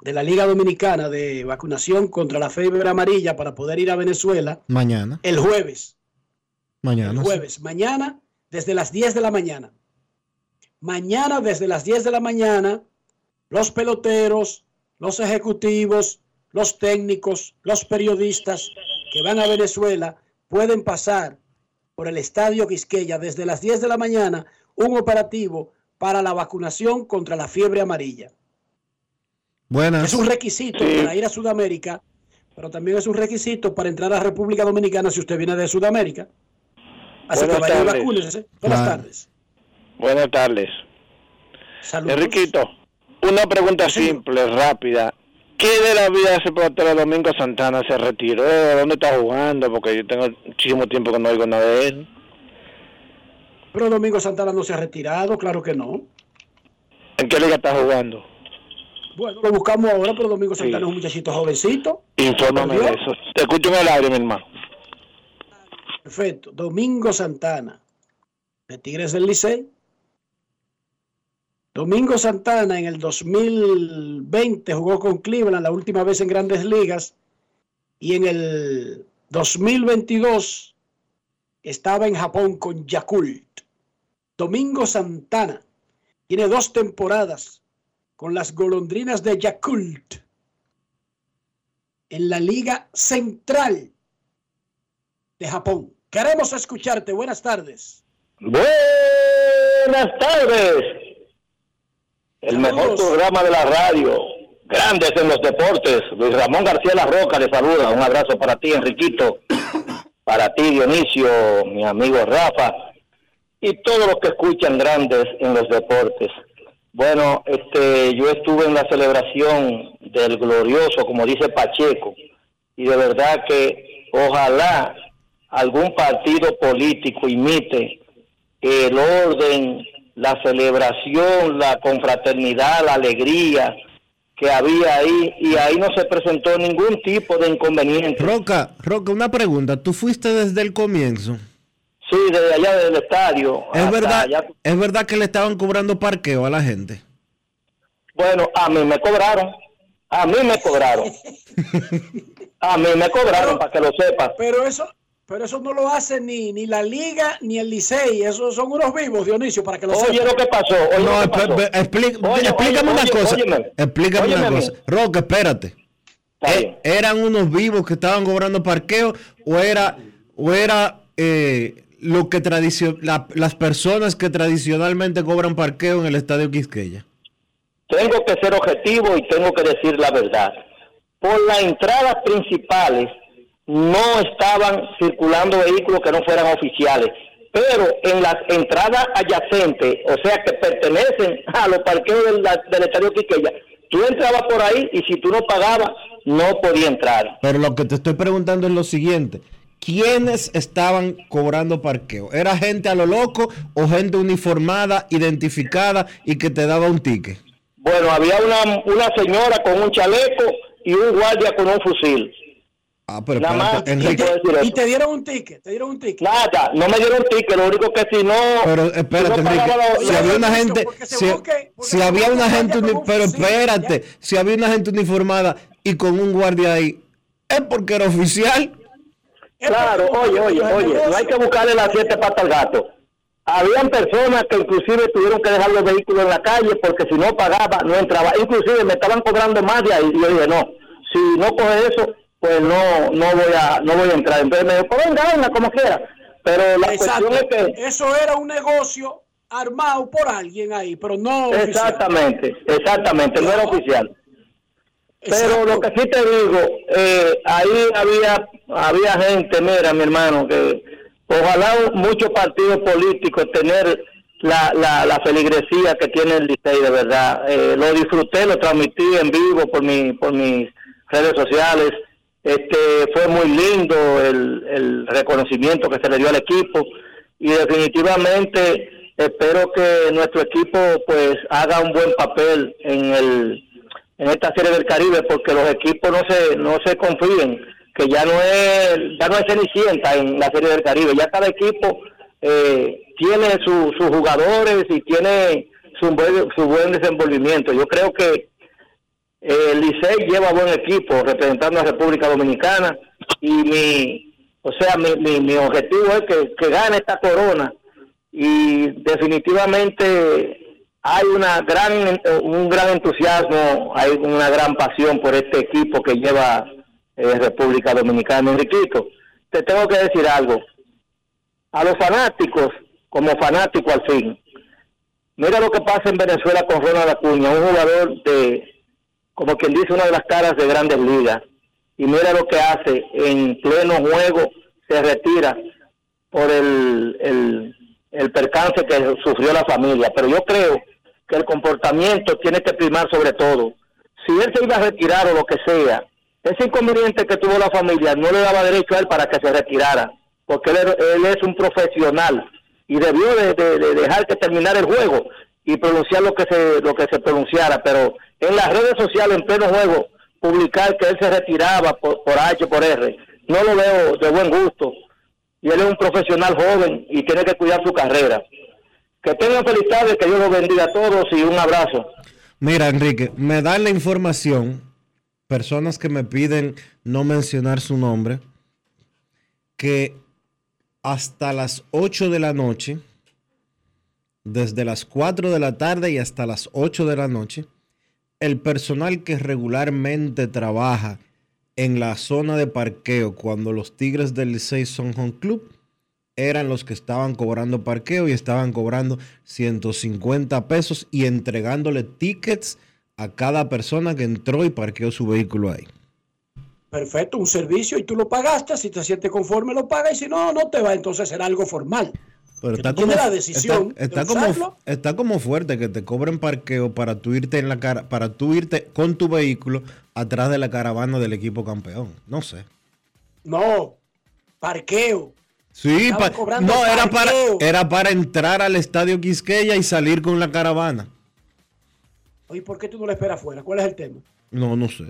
de la Liga Dominicana de vacunación contra la fiebre amarilla para poder ir a Venezuela Mañana. el jueves. Mañana. El jueves. Mañana desde las 10 de la mañana. Mañana desde las 10 de la mañana, los peloteros, los ejecutivos, los técnicos, los periodistas que van a Venezuela pueden pasar por el Estadio Quisqueya desde las 10 de la mañana un operativo para la vacunación contra la fiebre amarilla. Buenas. Es un requisito para ir a Sudamérica, pero también es un requisito para entrar a República Dominicana si usted viene de Sudamérica. Así Buenas que vaya y tardes. vacúnese. Buenas Claro. tardes. Buenas tardes. Saludos. Enriquito, una pregunta simple, rápida. ¿Qué de la vida de ese pelotero Domingo Santana se retiró? ¿Dónde está jugando? Porque yo tengo muchísimo tiempo que no oigo nada de él. Pero Domingo Santana no se ha retirado, claro que no. ¿En qué liga está jugando? Bueno, lo buscamos ahora, pero Domingo Santana es un muchachito jovencito. Infórmame ¿Por de eso. Te escucho en el aire, mi hermano. Perfecto. Domingo Santana, de Tigres del Licey. Domingo Santana en el 2020 jugó con Cleveland la última vez en grandes ligas y en el 2022 estaba en Japón con Yakult. Domingo Santana tiene dos temporadas con las golondrinas de Yakult en la Liga Central de Japón. Queremos escucharte. Buenas tardes. Buenas tardes. El mejor programa de la radio. Grandes en los deportes. Luis Ramón García La Roca le saluda. Un abrazo para ti, Enriquito. Para ti, Dionisio, mi amigo Rafa. Y todos los que escuchan grandes en los deportes. Bueno, este, yo estuve en la celebración del glorioso, como dice Pacheco, y de verdad que ojalá algún partido político imite el orden, la celebración, la confraternidad, la alegría que había ahí, y ahí no se presentó ningún tipo de inconveniente. Roca, Roca, una pregunta. ¿Tú fuiste desde el comienzo? Sí, desde allá del estadio. ¿Es verdad, allá. ¿Es verdad que le estaban cobrando parqueo a la gente? Bueno, a mí me cobraron. A mí me cobraron. A mí me cobraron, para que lo sepas. Pero eso, pero eso no lo hace ni, ni la Liga ni el Licey. Esos son unos vivos, Dionisio, para que lo Oye lo que pasó, oye No, lo que pasó. explí- Oye, explícame oye, una oye, cosa. óyeme. Explícame Óyeme una cosa. Roca, espérate. Eh, ¿Eran unos vivos que estaban cobrando parqueo o era, o era eh, lo que tradicio- la- las personas que tradicionalmente cobran parqueo en el estadio Quisqueya? tengo que ser objetivo y tengo que decir la verdad. Por las entradas principales no estaban circulando vehículos que no fueran oficiales, pero en las entradas adyacentes, o sea que pertenecen a los parqueos del, del estadio Quiqueya, tú entrabas por ahí y si tú no pagabas, no podías entrar. Pero lo que te estoy preguntando es lo siguiente. ¿Quiénes estaban cobrando parqueo? ¿Era gente a lo loco o gente uniformada, identificada y que te daba un ticket? Bueno, había una, una señora con un chaleco y un guardia con un fusil. Ah, pero Nada más, espérate, Enrique. Y te dieron un ticket, te dieron un ticket. Nada, no me dieron ticket, lo único que si no... pero espérate, si no Enrique, si había una gente, si, busque- había una un gente, un pero fusil, espérate, si había una gente uniformada y con un guardia ahí, es porque era oficial. Claro, oye, oye, oye, no hay que buscarle las siete patas al gato. Habían personas que inclusive tuvieron que dejar los vehículos en la calle porque si no pagaba, no entraba. Inclusive me estaban cobrando más de ahí. Y yo dije, no, si no coge eso, pues no no voy a no voy a entrar. Entonces me dijo, pues venga, venga, como quiera. Pero la Exacto. cuestión es que... Eso era un negocio armado por alguien ahí, pero no oficial. Exactamente, exactamente, no era oficial. Pero lo que sí te digo, eh, ahí había había gente, mira, mi hermano, que ojalá muchos partidos políticos tener la, la, la feligresía que tiene el Licey, de verdad. Eh, lo disfruté, lo transmití en vivo por mi por mis redes sociales. Este fue muy lindo el, reconocimiento que se le dio al equipo y definitivamente espero que nuestro equipo pues haga un buen papel en el en esta serie del Caribe porque los equipos no se no se confíen que ya no es ya no es cenicienta en la serie del Caribe. Ya cada equipo eh, tiene su- sus jugadores y tiene su buen, su buen desenvolvimiento. Yo creo que el Licey lleva buen equipo representando a República Dominicana y mi o sea mi, mi, mi objetivo es que, que gane esta corona. Y definitivamente hay una gran un gran entusiasmo hay una gran pasión por este equipo que lleva eh, República Dominicana. Enriquito te tengo que decir algo. A los fanáticos como fanático al fin mira lo que pasa en Venezuela con Ronald Acuña un jugador de como quien dice una de las caras de grandes ligas y mira lo que hace en pleno juego se retira por el, el, percance que sufrió la familia. Pero yo creo que el comportamiento tiene que primar sobre todo. Si él se iba a retirar o lo que sea, ese inconveniente que tuvo la familia no le daba derecho a él para que se retirara, porque él, él es un profesional y debió de, de- de dejar que terminara el juego y pronunciar lo que se lo que se pronunciara, pero en las redes sociales en pleno juego publicar que él se retiraba por, por H por R, no lo veo de buen gusto y él es un profesional joven y tiene que cuidar su carrera. Que tengan feliz tarde, que Dios los bendiga a todos y un abrazo. Mira, Enrique, me dan la información, personas que me piden no mencionar su nombre, que hasta las 8 de la noche, desde las 4 de la tarde y hasta las 8 de la noche, el personal que regularmente trabaja en la zona de parqueo cuando los Tigres del Licey son home club eran los que estaban cobrando parqueo y estaban cobrando 150 pesos y entregándole tickets a cada persona que entró y parqueó su vehículo ahí. Perfecto, un servicio y tú lo pagaste, si te sientes conforme lo pagas y si no, no te va, entonces será algo formal. Pero Que está tú como, la decisión está, está de como, está como fuerte que te cobren parqueo para tú irte en la cara, para tú irte con tu vehículo atrás de la caravana del equipo campeón. No sé. No, parqueo. Sí, pa- no, era para, era para entrar al estadio Quisqueya y salir con la caravana. Oye, ¿por qué tú no lo esperas afuera? ¿Cuál es el tema? No, no sé.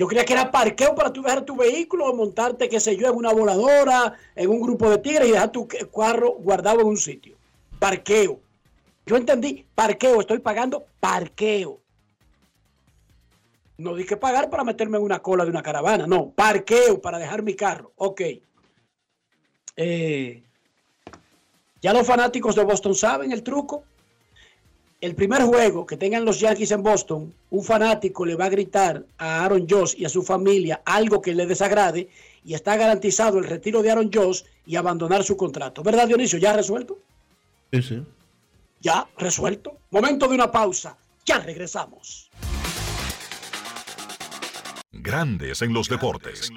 Yo creía que era parqueo para tú dejar tu vehículo montarte, qué sé yo, en una voladora, en un grupo de tigres y dejar tu carro guardado en un sitio. Parqueo. Yo entendí, parqueo, estoy pagando parqueo. No dije pagar para meterme en una cola de una caravana, no, parqueo para dejar mi carro. Ok. Eh, ya los fanáticos de Boston saben el truco. El primer juego que tengan los Yankees en Boston, un fanático le va a gritar a Aaron Josh y a su familia algo que le desagrade y está garantizado el retiro de Aaron Josh y abandonar su contrato. ¿Verdad, Dionisio? ¿Ya resuelto? Sí, sí. Ya, resuelto. Momento de una pausa. Ya regresamos. Grandes en los deportes. En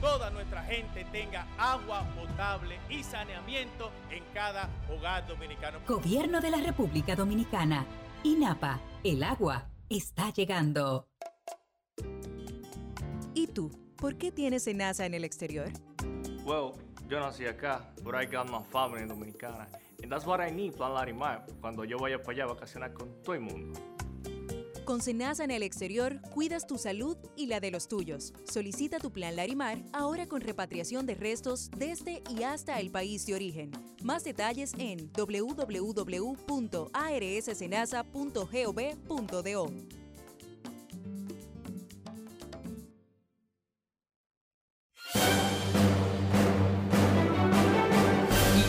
toda nuestra gente tenga agua potable y saneamiento en cada hogar dominicano. Gobierno de la República Dominicana. INAPA, el agua está llegando. ¿Y tú? ¿Por qué tienes NASA en el exterior? Well, yo nací acá, but I got my family dominicana. And that's what I need, Plan Larimar, cuando yo vaya para allá a vacacionar con todo el mundo. Con Senasa en el exterior, cuidas tu salud y la de los tuyos. Solicita tu plan Larimar ahora con repatriación de restos desde y hasta el país de origen. Más detalles en www.arssenasa.gov.do.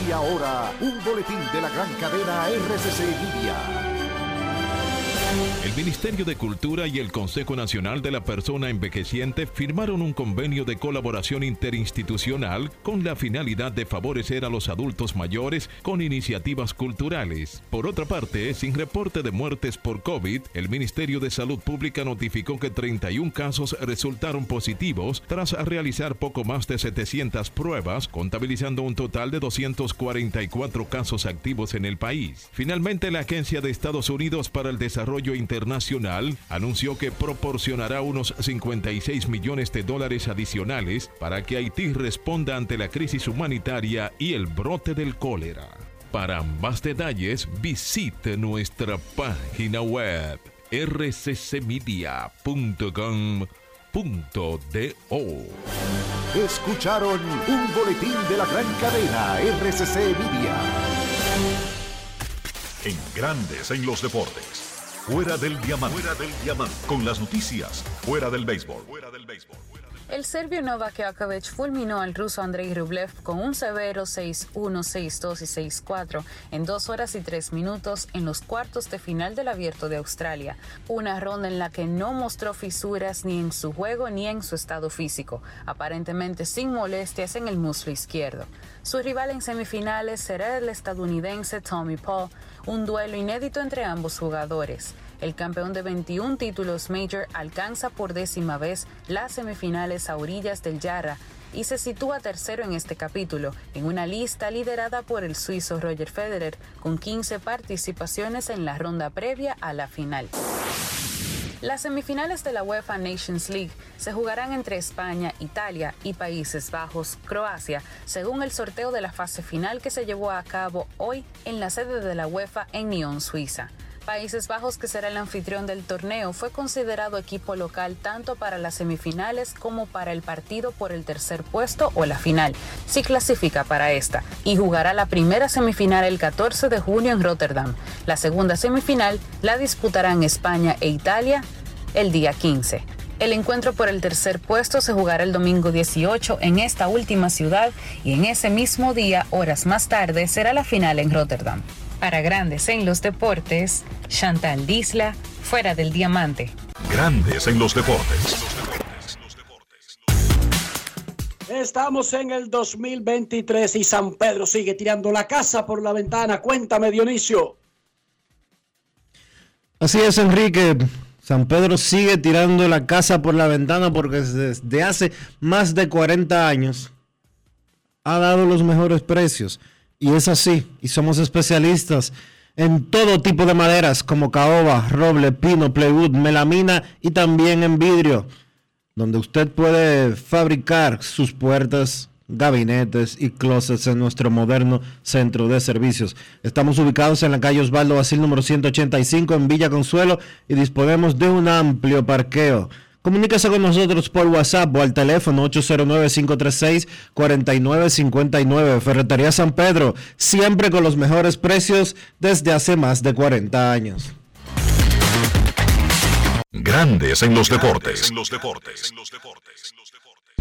Y ahora, un boletín de la gran cadena RCC. El Ministerio de Cultura y el Consejo Nacional de la Persona Envejeciente firmaron un convenio de colaboración interinstitucional con la finalidad de favorecer a los adultos mayores con iniciativas culturales. Por otra parte, sin reporte de muertes por COVID, el Ministerio de Salud Pública notificó que 31 casos resultaron positivos tras realizar poco más de 700 pruebas, contabilizando un total de 244 casos activos en el país. Finalmente, la Agencia de Estados Unidos para el Desarrollo Internacional anunció que proporcionará unos 56 millones de dólares adicionales para que Haití responda ante la crisis humanitaria y el brote del cólera. Para más detalles, visite nuestra página web rccmedia.com.do. Escucharon un boletín de la gran cadena RCC Media. En grandes en los deportes. Fuera del diamante. Fuera del diamante. Con las noticias. Fuera del béisbol. Fuera del béisbol. El serbio Novak Djokovic fulminó al ruso Andrei Rublev con un severo 6-1, 6-2 y 6-4 en dos horas y tres minutos en los cuartos de final del Abierto de Australia. Una ronda en la que no mostró fisuras ni en su juego ni en su estado físico, aparentemente sin molestias en el muslo izquierdo. Su rival en semifinales será el estadounidense Tommy Paul, un duelo inédito entre ambos jugadores. El campeón de 21 títulos Major alcanza por décima vez las semifinales a orillas del Yarra y se sitúa tercero en este capítulo, en una lista liderada por el suizo Roger Federer, con 15 participaciones en la ronda previa a la final. Las semifinales de la UEFA Nations League se jugarán entre España, Italia y Países Bajos, Croacia, según el sorteo de la fase final que se llevó a cabo hoy en la sede de la UEFA en Nyon, Suiza. Países Bajos, que será el anfitrión del torneo, fue considerado equipo local tanto para las semifinales como para el partido por el tercer puesto o la final, si clasifica para esta, y jugará la primera semifinal el 14 de junio en Rotterdam. La segunda semifinal la disputarán España e Italia el día 15. El encuentro por el tercer puesto se jugará el domingo 18 en esta última ciudad y en ese mismo día, horas más tarde, será la final en Rotterdam. Para Grandes en los Deportes, Chantal Disla, fuera del diamante. Grandes en los deportes. Estamos en el 2023 y San Pedro sigue tirando la casa por la ventana. Cuéntame, Dionisio. Así es, Enrique. San Pedro sigue tirando la casa por la ventana porque desde hace más de 40 años ha dado los mejores precios. Y es así, y somos especialistas en todo tipo de maderas como caoba, roble, pino, plywood, melamina y también en vidrio. donde usted puede fabricar sus puertas, gabinetes y closets en nuestro moderno centro de servicios. Estamos ubicados en la calle Osvaldo Basil número 185 en Villa Consuelo y disponemos de un amplio parqueo. Comuníquese con nosotros por WhatsApp o al teléfono 809-536-4959. Ferretería San Pedro, siempre con los mejores precios desde hace más de 40 años. Grandes en los deportes.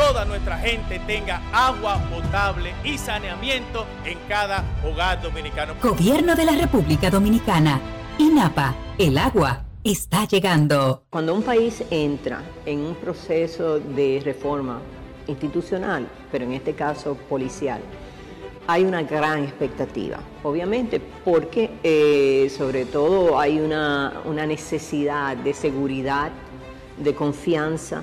toda nuestra gente tenga agua potable y saneamiento en cada hogar dominicano. Gobierno de la República Dominicana. INAPA, el agua está llegando. Cuando un país entra en un proceso de reforma institucional, pero en este caso policial, hay una gran expectativa, obviamente, porque eh, sobre todo hay una, una necesidad de seguridad, de confianza,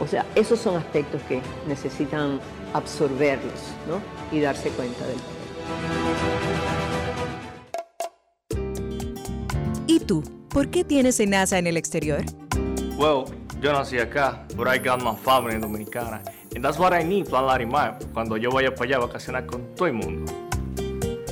o sea, esos son aspectos que necesitan absorberlos ¿no? y darse cuenta del ¿Y tú? ¿Por qué tienes NASA en el exterior? Well, yo nací acá, but I got my family dominicana. And that's what I need, Plan Larimar, cuando yo vaya para allá a vacacionar con todo el mundo.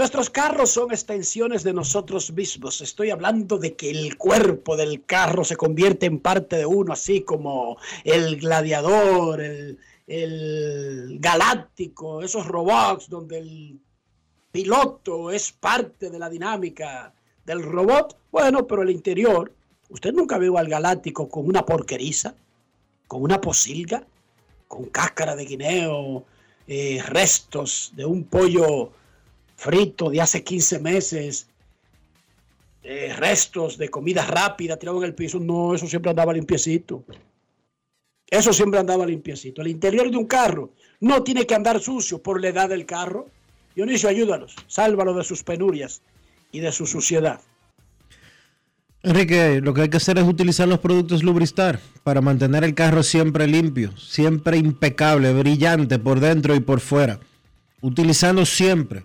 Nuestros carros son extensiones de nosotros mismos. Estoy hablando de que el cuerpo del carro se convierte en parte de uno, así como el gladiador, el, galáctico, esos robots donde el piloto es parte de la dinámica del robot. Bueno, pero el interior, usted nunca vio al galáctico con una porqueriza, con una posilga, con cáscara de guineo, eh, restos de un pollo frito de hace 15 meses, eh, restos de comida rápida tirado en el piso. No, eso siempre andaba limpiecito. Eso siempre andaba limpiecito. El interior de un carro no tiene que andar sucio por la edad del carro. Dionisio, ayúdalos, sálvalo de sus penurias y de su suciedad. Enrique, lo que hay que hacer es utilizar los productos Lubristar para mantener el carro siempre limpio, siempre impecable, brillante por dentro y por fuera. Utilizando siempre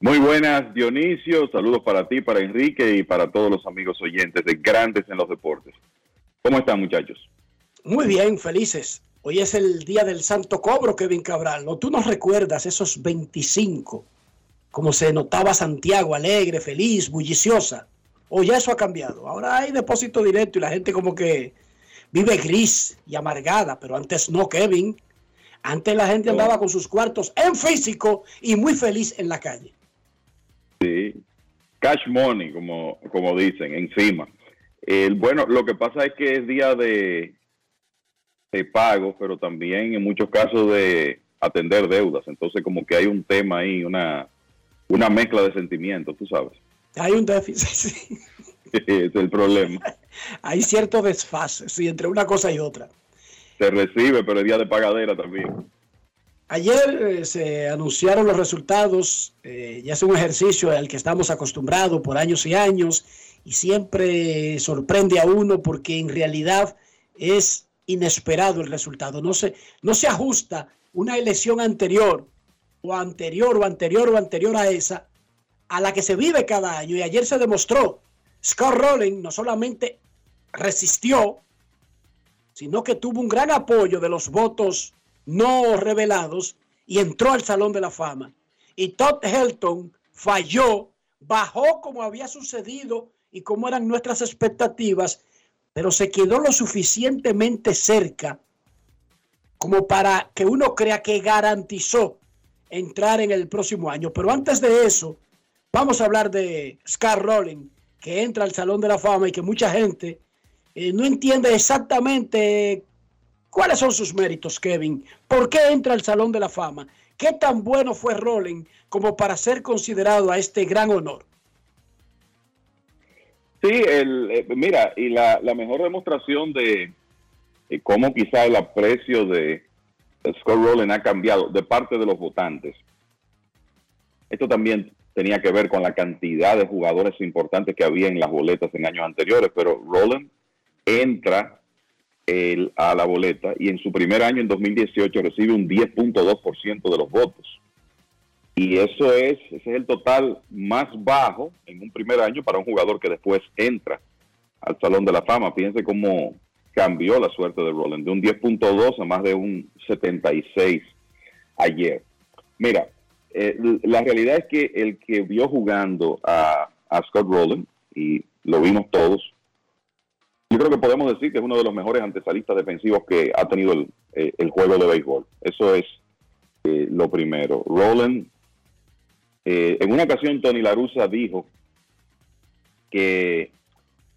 Muy buenas, Dionisio. Saludos para ti, para Enrique y para todos los amigos oyentes de Grandes en los Deportes. ¿Cómo están, muchachos? Muy bien, felices. Hoy es el día del Santo Cobro, Kevin Cabral. ¿No tú nos recuerdas esos 25? Como se notaba Santiago, alegre, feliz, bulliciosa. O ya eso ha cambiado. Ahora hay depósito directo y la gente como que vive gris y amargada, pero antes no, Kevin. Antes la gente andaba con sus cuartos en físico y muy feliz en la calle. Sí, cash money, como, como dicen, encima. El, bueno, lo que pasa es que es día de, de pago, pero también en muchos casos de atender deudas. Entonces, como que hay un tema ahí, una, una mezcla de sentimientos, tú sabes. Hay un déficit, sí. es el problema. Hay cierto desfase, sí, entre una cosa y otra. Se recibe, pero es día de pagadera también. Ayer eh, se anunciaron los resultados, eh, ya es un ejercicio al que estamos acostumbrados por años y años y siempre sorprende a uno porque en realidad es inesperado el resultado. No se, no se ajusta una elección anterior o anterior o anterior o anterior a esa a la que se vive cada año y ayer se demostró. Scott Rowling no solamente resistió, sino que tuvo un gran apoyo de los votos no revelados y entró al Salón de la Fama. Y Todd Helton falló, bajó como había sucedido y como eran nuestras expectativas, pero se quedó lo suficientemente cerca como para que uno crea que garantizó entrar en el próximo año. Pero antes de eso, vamos a hablar de Scar Rowling, que entra al Salón de la Fama y que mucha gente eh, no entiende exactamente ¿Cuáles son sus méritos, Kevin? ¿Por qué entra al Salón de la Fama? ¿Qué tan bueno fue Rowling como para ser considerado a este gran honor? Sí, el, eh, mira, y la, mejor demostración de, cómo quizá el aprecio de, Scott Rowling ha cambiado de parte de los votantes. Esto también tenía que ver con la cantidad de jugadores importantes que había en las boletas en años anteriores, pero Rowling entra a la boleta y en su primer año, en 2018, recibe un 10.2% de los votos. Y eso es, ese es el total más bajo en un primer año para un jugador que después entra al Salón de la Fama. Piense cómo cambió la suerte de Roland, de un 10.2 a más de un 76 ayer. Mira, eh, la realidad es que el que vio jugando a, a Scott Rowland, y lo vimos todos, yo creo que podemos decir que es uno de los mejores antesalistas defensivos que ha tenido el, eh, juego de béisbol. Eso es eh, lo primero. Roland, eh, en una ocasión Tony Larusa dijo que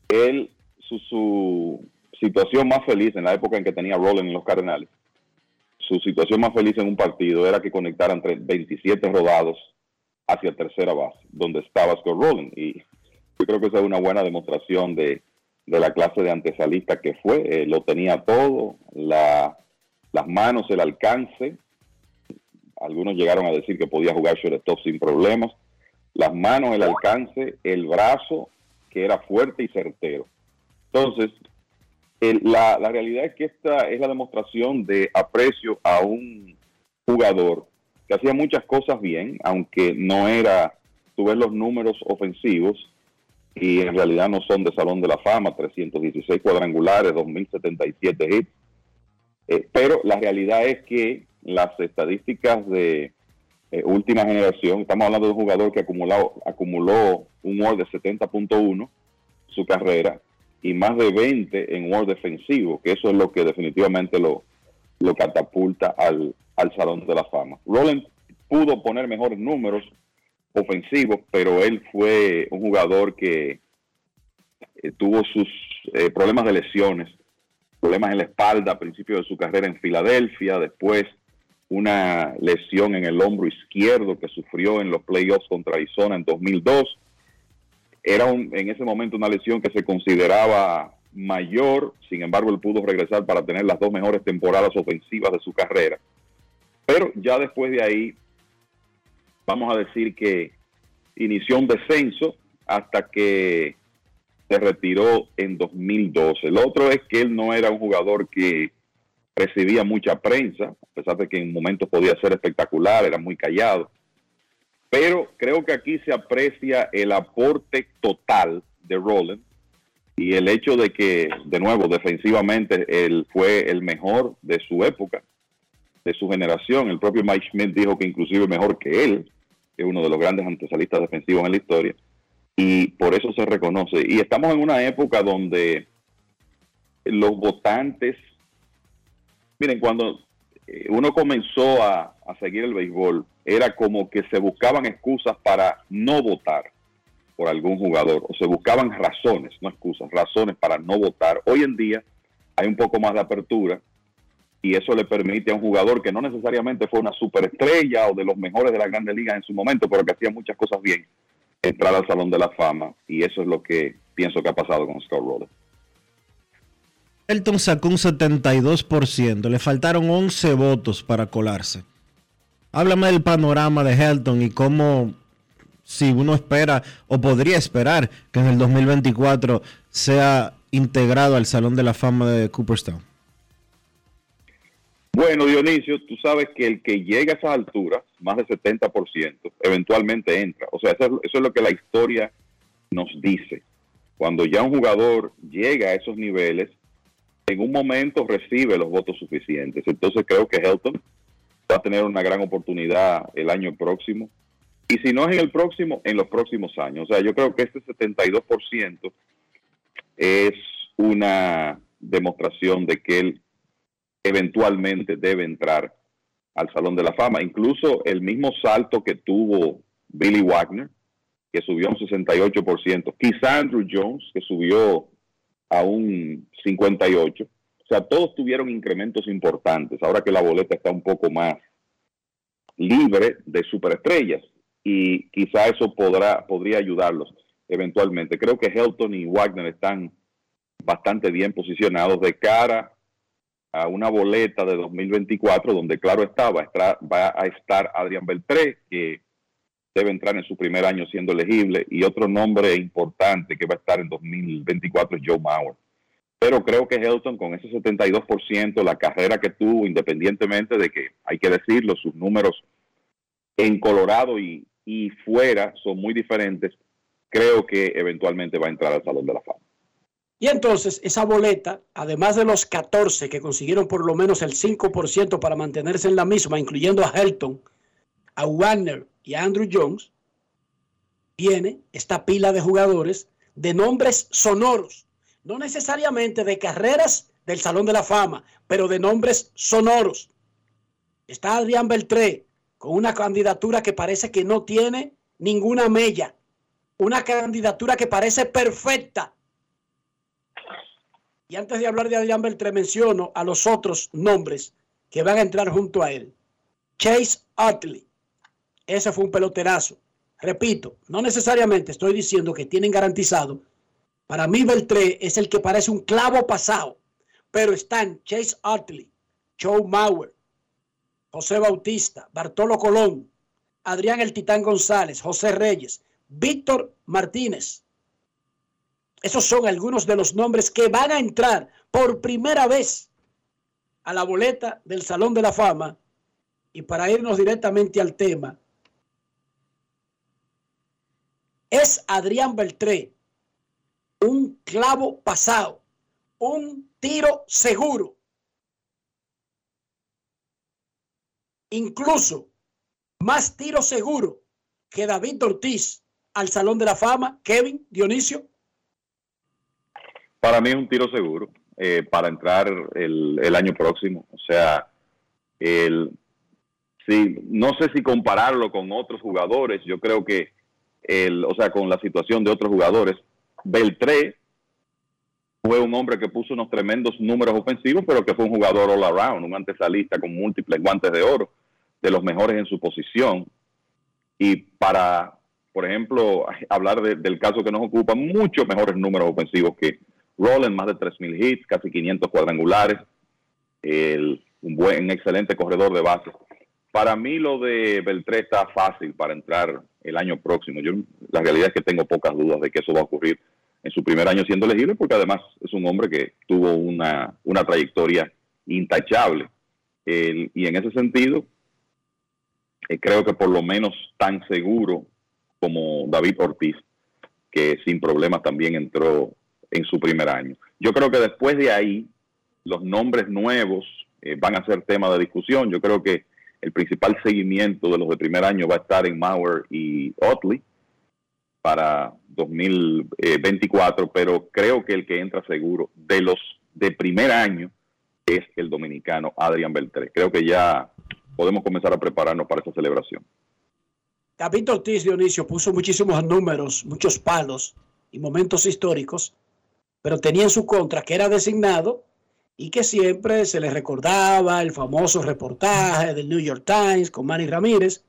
él, su, situación más feliz en la época en que tenía Roland en los Cardenales, su situación más feliz en un partido era que conectaran 27 rodados hacia tercera base, donde estaba Scott Rowland. Y yo creo que esa es una buena demostración de de la clase de antesalista que fue, eh, lo tenía todo, las manos, el alcance, algunos llegaron a decir que podía jugar shortstop sin problemas, las manos, el alcance, el brazo, que era fuerte y certero. Entonces, la, la realidad es que esta es la demostración de aprecio a un jugador que hacía muchas cosas bien, aunque no era, tú ves los números ofensivos, y en realidad no son de Salón de la Fama, 316 cuadrangulares, 2077 hits. Eh, pero la realidad es que las estadísticas de eh, última generación, estamos hablando de un jugador que acumulado, acumuló un WAR de 70.1 su carrera y más de 20 en WAR defensivo, que eso es lo que definitivamente lo, lo catapulta al, al Salón de la Fama. Roland pudo poner mejores números ofensivo, pero él fue un jugador que eh, tuvo sus eh, problemas de lesiones, problemas en la espalda a principio de su carrera en Filadelfia, después una lesión en el hombro izquierdo que sufrió en los playoffs contra Arizona en 2002. Era un- en ese momento una lesión que se consideraba mayor, sin embargo él pudo regresar para tener las dos mejores temporadas ofensivas de su carrera. Pero ya después de ahí, vamos a decir que inició un descenso hasta que se retiró en 2012. El otro es que él no era un jugador que recibía mucha prensa, a pesar de que en momentos podía ser espectacular, era muy callado. Pero creo que aquí se aprecia el aporte total de Roland y el hecho de que, de nuevo, defensivamente, él fue el mejor de su época, de su generación. El propio Mike Schmidt dijo que inclusive mejor que él, que es uno de los grandes antesalistas defensivos en la historia, y por eso se reconoce. Y estamos en una época donde los votantes, miren, cuando eh, uno comenzó a, a seguir el béisbol, era como que se buscaban excusas para no votar por algún jugador, o se buscaban razones, no excusas, razones para no votar. Hoy en día hay un poco más de apertura y eso le permite a un jugador que no necesariamente fue una superestrella o de los mejores de las grandes ligas en su momento, pero que hacía muchas cosas bien, entrar al Salón de la Fama y eso es lo que pienso que ha pasado con Scott Rowland. Elton sacó un 72%, le faltaron 11 votos para colarse. Háblame del panorama de Helton y cómo, si uno espera o podría esperar que en el 2024 sea integrado al Salón de la Fama de Cooperstown. Bueno, Dionisio, tú sabes que el que llega a esas alturas, más del 70%, eventualmente entra. O sea, eso es, lo que la historia nos dice. Cuando ya un jugador llega a esos niveles, en un momento recibe los votos suficientes. Entonces creo que Helton va a tener una gran oportunidad el año próximo. Y si no es en el próximo, en los próximos años. O sea, yo creo que este 72% es una demostración de que él eventualmente debe entrar al Salón de la Fama. Incluso el mismo salto que tuvo Billy Wagner, que subió un 68%, quizá Andrew Jones, que subió a un 58%. O sea, todos tuvieron incrementos importantes. Ahora que la boleta está un poco más libre de superestrellas y quizá eso podrá, podría ayudarlos eventualmente. Creo que Helton y Wagner están bastante bien posicionados de cara a una boleta de 2024 donde claro está, va a estar, Adrián Beltré que debe entrar en su primer año siendo elegible y otro nombre importante que va a estar en 2024 es Joe Mauer. Pero creo que Helton con ese 72%, la carrera que tuvo, independientemente de que hay que decirlo, sus números en Colorado y, y fuera son muy diferentes, creo que eventualmente va a entrar al Salón de la Fama. Y entonces esa boleta, además de los 14 que consiguieron por lo menos el 5% para mantenerse en la misma, incluyendo a Helton, a Warner y a Andrew Jones, tiene esta pila de jugadores de nombres sonoros, no necesariamente de carreras del Salón de la Fama, pero de nombres sonoros. Está Adrián Beltré con una candidatura que parece que no tiene ninguna mella, una candidatura que parece perfecta. Y antes de hablar de Adrián Beltré, menciono a los otros nombres que van a entrar junto a él. Chase Utley. Ese fue un peloterazo. Repito, no necesariamente estoy diciendo que tienen garantizado. Para mí Beltré es el que parece un clavo pasado. Pero están Chase Utley, Joe Mauer, José Bautista, Bartolo Colón, Adrián El Titán González, José Reyes, Víctor Martínez. Esos son algunos de los nombres que van a entrar por primera vez a la boleta del Salón de la Fama. Y para irnos directamente al tema, es Adrián Beltré un clavo pasado, un tiro seguro. Incluso más tiro seguro que David Ortiz al Salón de la Fama, Kevin Dionisio. Para mí es un tiro seguro eh, para entrar el, el, año próximo. O sea, el, sí, no sé si compararlo con otros jugadores. Yo creo que, el, o sea, con la situación de otros jugadores, Beltré fue un hombre que puso unos tremendos números ofensivos, pero que fue un jugador all around, un antesalista con múltiples guantes de oro, de los mejores en su posición. Y para por ejemplo, hablar de- del caso que nos ocupa, muchos mejores números ofensivos que Roland, más de 3.000 hits, casi 500 cuadrangulares, el- un buen, excelente corredor de base. Para mí lo de Beltré está fácil para entrar el año próximo. Yo la realidad es que tengo pocas dudas de que eso va a ocurrir en su primer año siendo elegible, porque además es un hombre que tuvo una, una trayectoria intachable. El- y en ese sentido, eh, creo que por lo menos tan seguro como David Ortiz, que sin problemas también entró en su primer año. Yo creo que después de ahí, los nombres nuevos eh, van a ser tema de discusión. Yo creo que el principal seguimiento de los de primer año va a estar en Mauer y Otley para 2024, pero creo que el que entra seguro de los de primer año es el dominicano Adrián Beltré. Creo que ya podemos comenzar a prepararnos para esa celebración. David Ortiz Dionisio puso muchísimos números, muchos palos y momentos históricos, pero tenía en su contra que era designado y que siempre se le recordaba el famoso reportaje del New York Times con Manny Ramírez.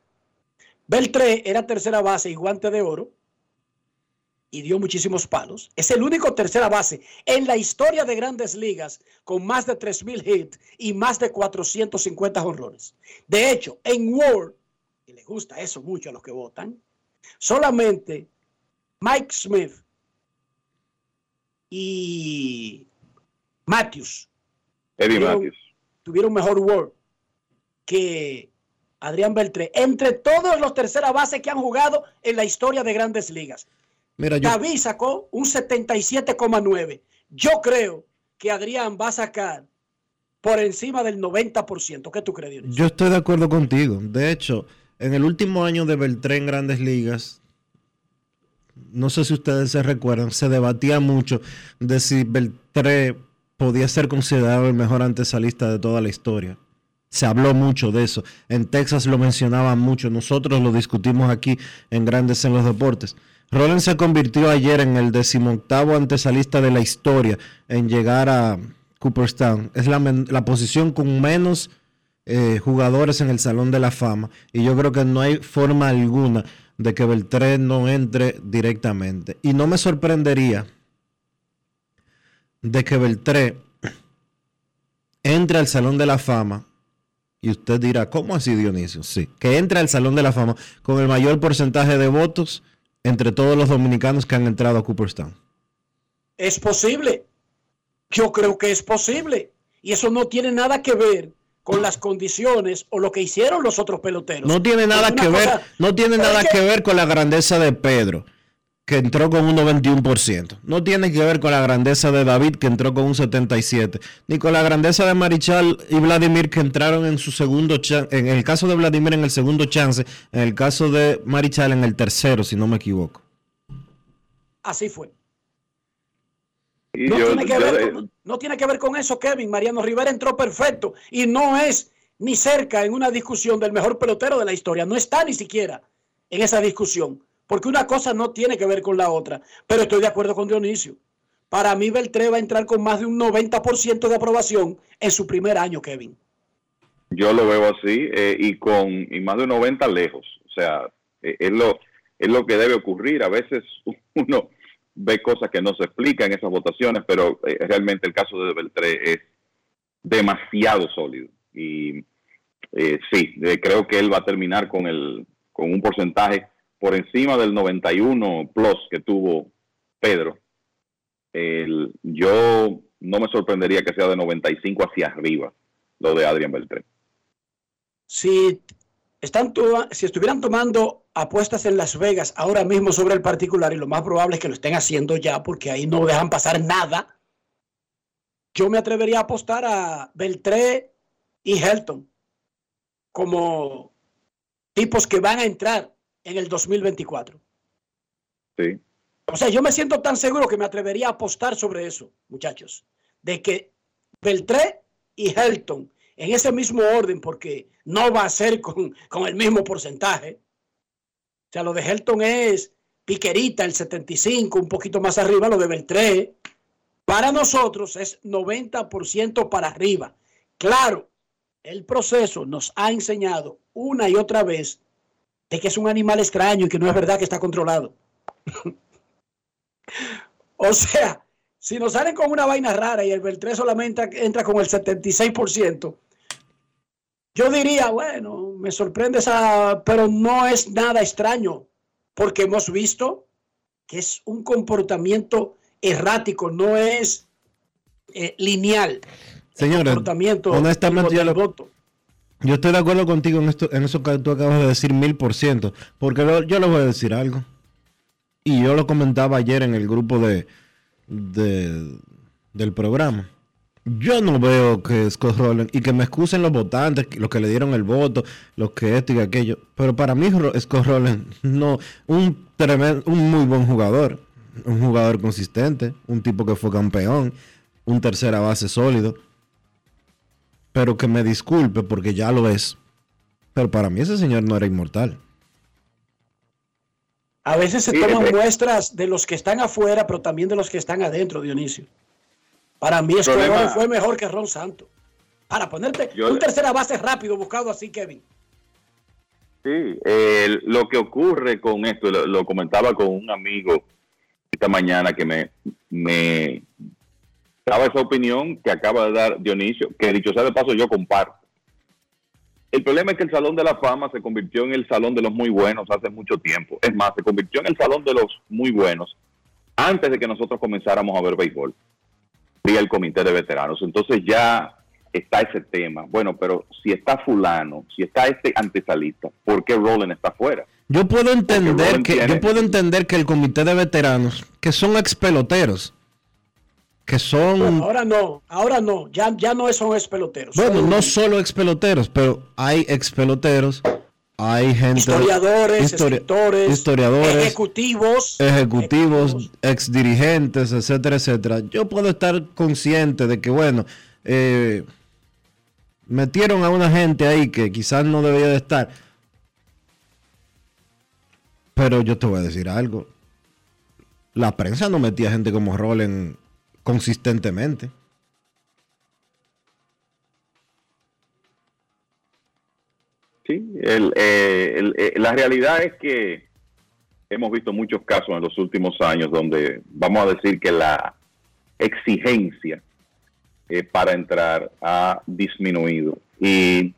Beltré era tercera base y guante de oro y dio muchísimos palos. Es el único tercera base en la historia de grandes ligas con más de 3.000 hits y más de 450 honrones. De hecho, en World y le gusta eso mucho a los que votan, solamente Mike Smith y Matthews Eddie tuvieron, Matthews. tuvieron mejor World que Adrián Beltré, entre todos los tercera base que han jugado en la historia de grandes ligas. Mira, yo, David sacó un 77,9. Yo creo que Adrián va a sacar por encima del 90%. ¿Qué tú crees, Dionisio? yo estoy de acuerdo contigo. De hecho, en el último año de Beltré en Grandes Ligas, no sé si ustedes se recuerdan, se debatía mucho de si Beltré podía ser considerado el mejor antesalista de toda la historia. Se habló mucho de eso. En Texas lo mencionaban mucho. Nosotros lo discutimos aquí en Grandes en los Deportes. Roland se convirtió ayer en el decimoctavo antesalista de la historia en llegar a Cooperstown. Es la, la posición con menos eh, jugadores en el Salón de la Fama. Y yo creo que no hay forma alguna de que Beltré no entre directamente. Y no me sorprendería de que Beltré entre al Salón de la Fama. Y usted dirá, ¿cómo así Dionisio? Sí, que entre al Salón de la Fama con el mayor porcentaje de votos entre todos los dominicanos que han entrado a Cooperstown. Es posible. Yo creo que es posible. Y eso no tiene nada que ver con las condiciones o lo que hicieron los otros peloteros. No tiene nada que ver, cosa- no tiene nada que- que ver con la grandeza de Pedro, que entró con un 91%. No tiene que ver con la grandeza de David, que entró con un 77%. Ni con la grandeza de Marichal y Vladimir, que entraron en su segundo chance. En el caso de Vladimir, en el segundo chance. En el caso de Marichal, en el tercero, si no me equivoco. Así fue. Y No, yo- tiene que yo ver no tiene que ver con eso, Kevin. Mariano Rivera entró perfecto y no es ni cerca en una discusión del mejor pelotero de la historia. No está ni siquiera en esa discusión. Porque una cosa no tiene que ver con la otra. Pero estoy de acuerdo con Dionisio. Para mí, Beltré va a entrar con más de un 90% de aprobación en su primer año, Kevin. Yo lo veo así eh, y con y más de un 90 lejos. O sea, eh, es, lo, es lo que debe ocurrir. A veces uno ve cosas que no se explican en esas votaciones, pero eh, realmente el caso de Beltré es demasiado sólido. Y eh, sí, creo que él va a terminar con, el, con un porcentaje por encima del 91 plus que tuvo Pedro. El- yo no me sorprendería que sea de 95 hacia arriba lo de Adrián Beltré. Si, están si estuvieran tomando apuestas en Las Vegas ahora mismo sobre el particular, y lo más probable es que lo estén haciendo ya, porque ahí no dejan pasar nada, yo me atrevería a apostar a Beltré y Helton como tipos que van a entrar en el 2024. Sí. O sea, yo me siento tan seguro que me atrevería a apostar sobre eso, muchachos, de que Beltré y Helton, en ese mismo orden, porque no va a ser con, con el mismo porcentaje. O sea, lo de Helton es piquerita, el 75, un poquito más arriba, lo de Beltré. Para nosotros es 90% para arriba. Claro, el proceso nos ha enseñado una y otra vez de que es un animal extraño y que no es verdad que está controlado. o sea, si nos salen con una vaina rara y el Beltré solamente entra con el 76%, yo diría, bueno, me sorprende esa, pero no es nada extraño, porque hemos visto que es un comportamiento errático, no es eh, lineal. Señores, honestamente yo, yo estoy de acuerdo contigo en, esto, en eso que tú acabas de decir mil por ciento, porque yo le voy a decir algo. Y yo lo comentaba ayer en el grupo de, de del programa. Yo no veo que Scott Rowland, y que me excusen los votantes, los que le dieron el voto, los que esto y aquello, pero para mí Scott Rowland, no, un, tremendo, un muy buen jugador, un jugador consistente, un tipo que fue campeón, un tercera base sólido, pero que me disculpe porque ya lo es, pero para mí ese señor no era inmortal. A veces se toman muestras de los que están afuera, pero también de los que están adentro, Dionisio. Para mí, Escobar fue mejor que Ron Santos. Para ponerte un tercera base rápido buscado así, Kevin. Sí, lo que ocurre con esto, lo, comentaba con un amigo esta mañana que me, me daba esa opinión que acaba de dar Dionisio, que dicho sea de paso yo comparto. El problema es que el Salón de la Fama se convirtió en el Salón de los Muy Buenos hace mucho tiempo. Es más, se convirtió en el Salón de los Muy Buenos antes de que nosotros comenzáramos a ver béisbol el comité de veteranos. Entonces ya está ese tema. Bueno, pero si está fulano, si está este antesalista, ¿por qué Roland está fuera? Yo puedo entender que yo puedo entender que el comité de veteranos, que son ex peloteros, que son ahora no, ahora no, ya ya no son ex peloteros. Bueno, no solo ex peloteros, pero hay ex peloteros hay gente. Historiadores, escritores, historiadores, ejecutivos. Ejecutivos, ex dirigentes, etcétera, etcétera. Yo puedo estar consciente de que, bueno, eh, metieron a una gente ahí que quizás no debía de estar. Pero yo te voy a decir algo. La prensa no metía gente como Roland consistentemente. Sí, el, eh, eh, la realidad es que hemos visto muchos casos en los últimos años donde vamos a decir que la exigencia eh, para entrar ha disminuido. Y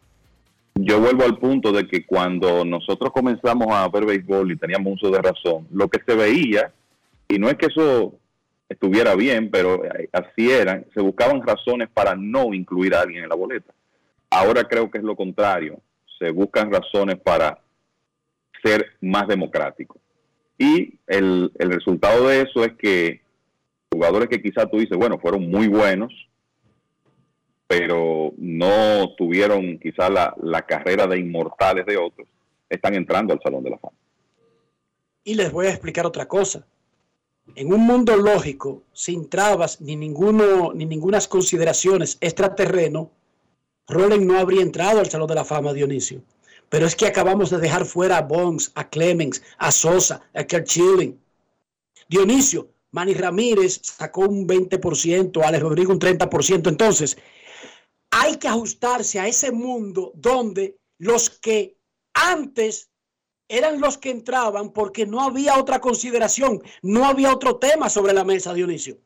yo vuelvo al punto de que cuando nosotros comenzamos a ver béisbol y teníamos uso de razón, lo que se veía, y no es que eso estuviera bien, pero así eran, se buscaban razones para no incluir a alguien en la boleta. Ahora creo que es lo contrario se buscan razones para ser más democrático. Y el, resultado de eso es que jugadores que quizás tú dices, bueno, fueron muy buenos, pero no tuvieron quizás la, la carrera de inmortales de otros, están entrando al Salón de la Fama. Y les voy a explicar otra cosa. En un mundo lógico, sin trabas ni, ninguno, ni ningunas consideraciones extraterreno, Roland no habría entrado al Salón de la Fama, Dionisio. Pero es que acabamos de dejar fuera a Bonds, a Clemens, a Sosa, a Kurt Schilling. Dionisio, Manny Ramírez sacó un 20%, Alex Rodrigo un 30%. Entonces, hay que ajustarse a ese mundo donde los que antes eran los que entraban porque no había otra consideración, no había otro tema sobre la mesa, Dionisio.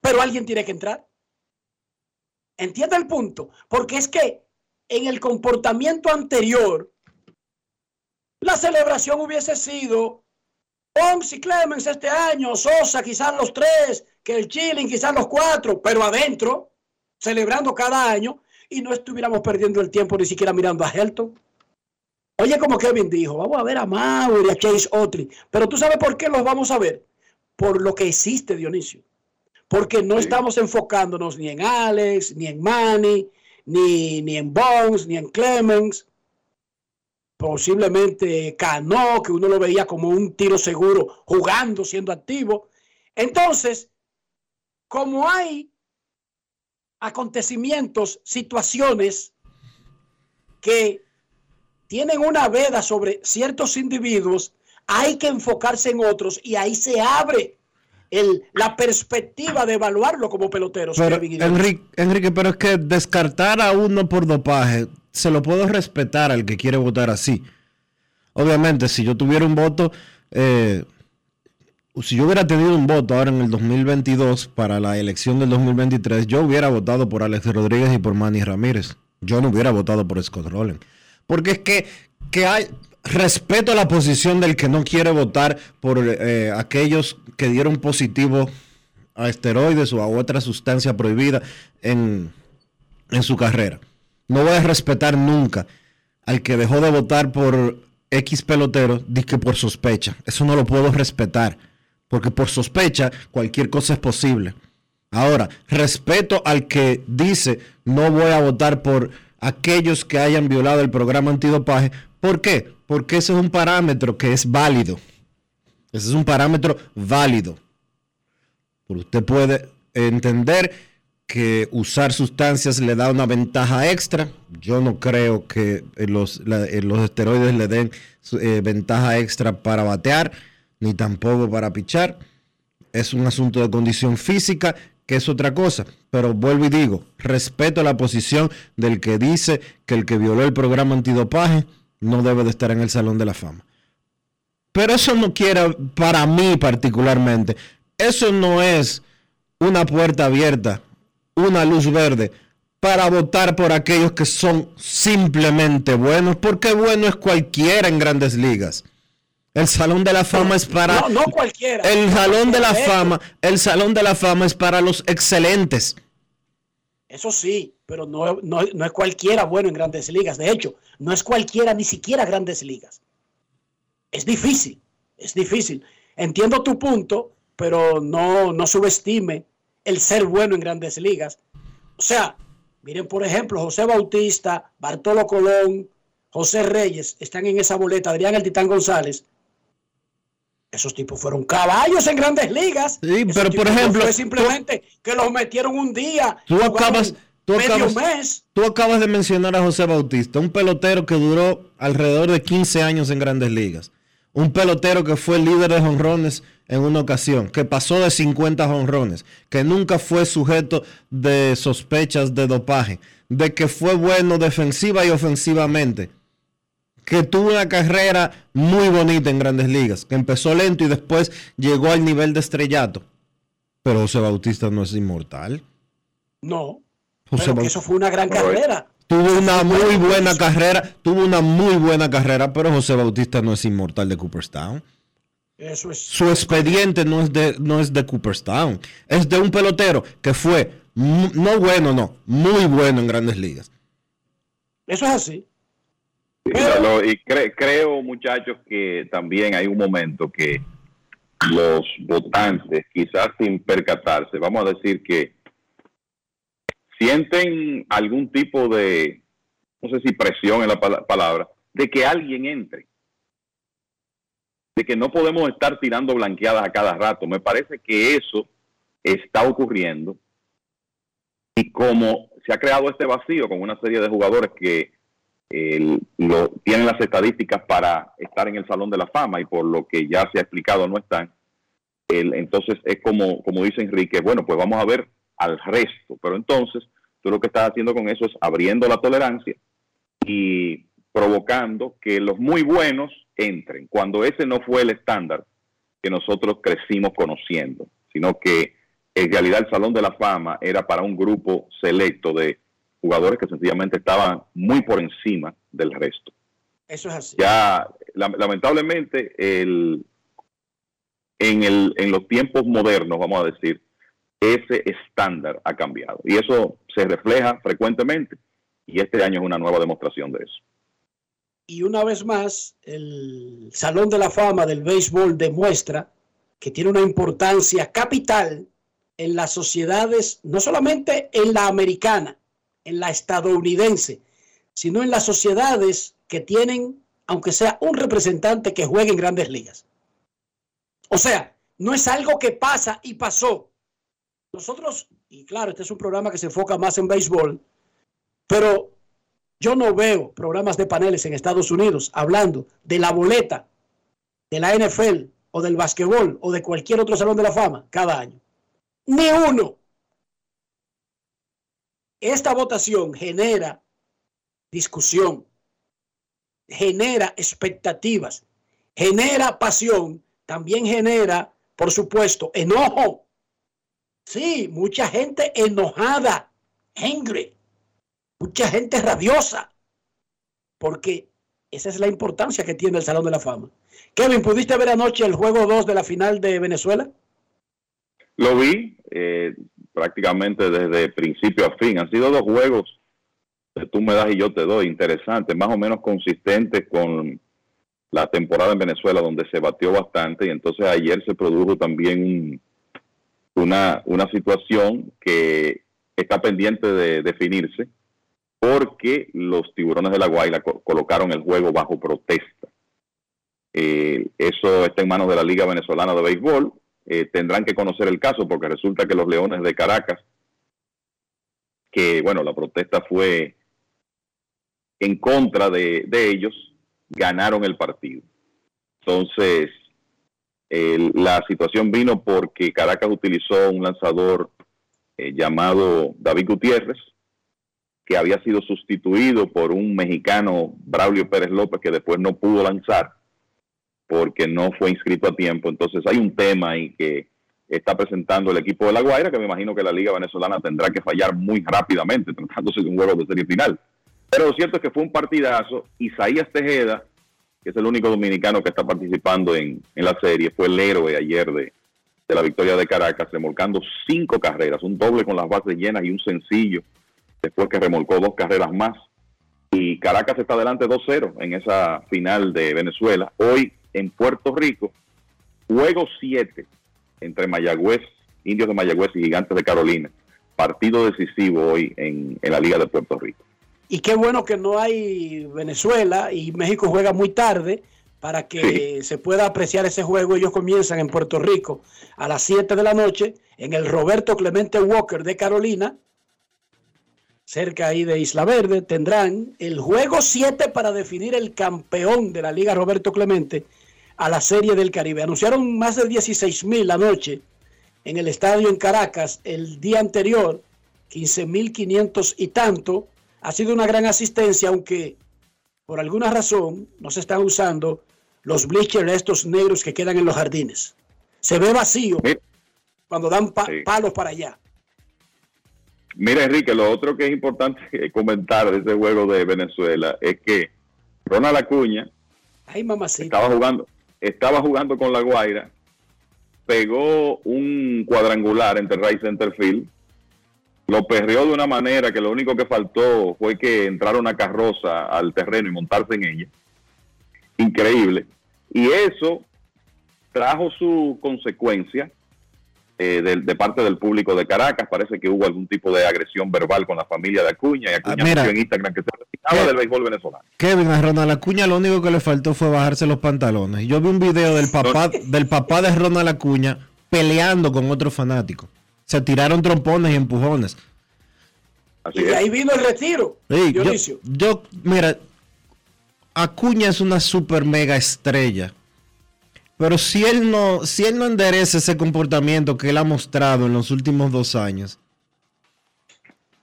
Pero alguien tiene que entrar. Entiende el punto, porque es que en el comportamiento anterior, la celebración hubiese sido Pons y Clemens este año, Sosa quizás los tres, que el Chilling quizás los cuatro, pero adentro, celebrando cada año y no estuviéramos perdiendo el tiempo ni siquiera mirando a Helton. Oye, como Kevin dijo, vamos a ver a Mauro y a Chase Otri, pero tú sabes por qué los vamos a ver. Por lo que existe, Dionisio porque no estamos enfocándonos ni en Alex, ni en Manny, ni, ni en Bones, ni en Clemens. Posiblemente Cano, que uno lo veía como un tiro seguro jugando, siendo activo. Entonces, como hay acontecimientos, situaciones que tienen una veda sobre ciertos individuos, hay que enfocarse en otros y ahí se abre la perspectiva de evaluarlo como pelotero. Enrique, Enrique, pero es que descartar a uno por dopaje, se lo puedo respetar al que quiere votar así. Obviamente, si yo tuviera un voto, eh, si yo hubiera tenido un voto ahora en el 2022 para la elección del 2023, yo hubiera votado por Alex Rodríguez y por Manny Ramírez. Yo no hubiera votado por Scott Rowland. Porque es que, que hay respeto la posición del que no quiere votar por eh, aquellos que dieron positivo a esteroides o a otra sustancia prohibida en, en su carrera. No voy a respetar nunca al que dejó de votar por X pelotero, que por sospecha. Eso no lo puedo respetar. Porque por sospecha cualquier cosa es posible. Ahora, respeto al que dice no voy a votar por aquellos que hayan violado el programa antidopaje. ¿Por qué? Porque ese es un parámetro que es válido. Ese es un parámetro válido. Porque usted puede entender que usar sustancias le da una ventaja extra. Yo no creo que los, los esteroides le den eh, ventaja extra para batear, ni tampoco para pichar. Es un asunto de condición física, que es otra cosa. Pero vuelvo y digo, respeto la posición del que dice que el que violó el programa antidopaje no debe de estar en el Salón de la Fama. Pero eso no quiere, para mí particularmente, eso no es una puerta abierta, una luz verde para votar por aquellos que son simplemente buenos, porque bueno es cualquiera en grandes ligas. El Salón de la Fama es para. No, no cualquiera. El Salón de la Fama, el Salón de la Fama es para los excelentes. Eso sí, pero no, no, no, es cualquiera bueno en grandes ligas. De hecho, no es cualquiera, ni siquiera grandes ligas. Es difícil, es difícil. Entiendo tu punto, pero no, no subestime el ser bueno en grandes ligas. O sea, miren, por ejemplo, José Bautista, Bartolo Colón, José Reyes están en esa boleta, Adrián El Titán González. Esos tipos fueron caballos en grandes ligas. Sí, pero por ejemplo. Fue simplemente que los metieron un día. Tú acabas, tú acabas, tú acabas de mencionar a José Bautista, un pelotero que duró alrededor de 15 años en grandes ligas. Un pelotero que fue líder de jonrones en una ocasión, que pasó de 50 jonrones, que nunca fue sujeto de sospechas de dopaje, de que fue bueno defensiva y ofensivamente, que tuvo una carrera muy bonita en grandes ligas, que empezó lento y después llegó al nivel de estrellato. Pero José Bautista no es inmortal. No. José eso fue una gran carrera. Tuvo una muy buena carrera, tuvo una muy buena carrera, pero José Bautista no es inmortal de Cooperstown. Eso es. Su expediente no es de no es de Cooperstown, es de un pelotero que fue no bueno, no, muy bueno en Grandes Ligas. Eso es así. Y creo, muchachos, que también hay un momento que los votantes, quizás sin percatarse, vamos a decir que sienten algún tipo de, no sé si presión en la palabra, de que alguien entre. De que no podemos estar tirando blanqueadas a cada rato. Me parece que eso está ocurriendo. Y como se ha creado este vacío con una serie de jugadores que lo, tienen las estadísticas para estar en el Salón de la Fama y por lo que ya se ha explicado no están, entonces es como, como dice Enrique, bueno, pues vamos a ver al resto. Pero entonces, tú lo que estás haciendo con eso es abriendo la tolerancia y provocando que los muy buenos entren, cuando ese no fue el estándar que nosotros crecimos conociendo, sino que en realidad el Salón de la Fama era para un grupo selecto de jugadores que sencillamente estaban muy por encima del resto. Eso es así. Ya, lamentablemente, el, en, el, en los tiempos modernos, vamos a decir, ese estándar ha cambiado. Y eso se refleja frecuentemente. Y este año es una nueva demostración de eso. Y una vez más, el Salón de la Fama del Béisbol demuestra que tiene una importancia capital en las sociedades, no solamente en la americana, en la estadounidense, sino en las sociedades que tienen, aunque sea un representante que juegue en grandes ligas. O sea, no es algo que pasa y pasó. Nosotros, y claro, este es un programa que se enfoca más en béisbol, pero yo no veo programas de paneles en Estados Unidos hablando de la boleta de la NFL o del básquetbol o de cualquier otro salón de la fama cada año. Ni uno. Esta votación genera discusión. genera expectativas, genera pasión, también genera, por supuesto, enojo. Sí, mucha gente enojada, angry, mucha gente rabiosa, porque esa es la importancia que tiene el Salón de la Fama. Kevin, ¿pudiste ver anoche el juego 2 de la final de Venezuela? Lo vi eh, prácticamente desde principio a fin. Han sido dos juegos que tú me das y yo te doy, interesantes, más o menos consistentes con la temporada en Venezuela, donde se batió bastante. Y entonces ayer se produjo también una, una situación que está pendiente de definirse porque los tiburones de la Guaira colocaron el juego bajo protesta. Eh, eso está en manos de la Liga Venezolana de Béisbol. Eh, tendrán que conocer el caso porque resulta que los Leones de Caracas, que bueno, la protesta fue en contra de, ellos, ganaron el partido. Entonces, la situación vino porque Caracas utilizó un lanzador eh, llamado David Gutiérrez, que había sido sustituido por un mexicano, Braulio Pérez López, que después no pudo lanzar porque no fue inscrito a tiempo. Entonces hay un tema ahí que está presentando el equipo de La Guaira, que me imagino que la Liga Venezolana tendrá que fallar muy rápidamente, tratándose de un juego de serie final. Pero lo cierto es que fue un partidazo. Isaías Tejeda, que es el único dominicano que está participando en, la serie, fue el héroe ayer de, de la victoria de Caracas, remolcando cinco carreras, un doble con las bases llenas y un sencillo después que remolcó dos carreras más. Y Caracas está adelante 2-0 en esa final de Venezuela. Hoy en Puerto Rico, juego 7 entre Mayagüez, Indios de Mayagüez y Gigantes de Carolina. Partido decisivo hoy en, la Liga de Puerto Rico. Y qué bueno que no hay Venezuela y México juega muy tarde para que se pueda apreciar ese juego. Ellos comienzan en Puerto Rico a las 7 de la noche en el Roberto Clemente Walker de Carolina cerca ahí de Isla Verde, tendrán el juego 7 para definir el campeón de la Liga Roberto Clemente a la Serie del Caribe. Anunciaron más de 16 mil anoche en el estadio en Caracas el día anterior, 15 mil 500 y tanto. Ha sido una gran asistencia, aunque por alguna razón no se están usando los bleachers estos negros que quedan en los jardines. Se ve vacío cuando dan palos para allá. Mira, Enrique, lo otro que es importante comentar de ese juego de Venezuela es que Ronald Acuña estaba jugando, estaba jugando con la Guaira, pegó un cuadrangular entre right center field, lo perreó de una manera que lo único que faltó fue que entrara una carroza al terreno y montarse en ella. Increíble. Y eso trajo su consecuencia eh, de, parte del público de Caracas. Parece que hubo algún tipo de agresión verbal con la familia de Acuña y Acuña ah, en Instagram que se retiraba del béisbol venezolano. Kevin, a Ronald Acuña lo único que le faltó fue bajarse los pantalones. Yo vi un video del papá, del papá de Ronald Acuña peleando con otro fanático. Se tiraron trompones y empujones. y ahí vino el retiro. yo, yo, mira, Acuña es una super mega estrella pero si él no, si él no endereza ese comportamiento que él ha mostrado en los últimos dos años,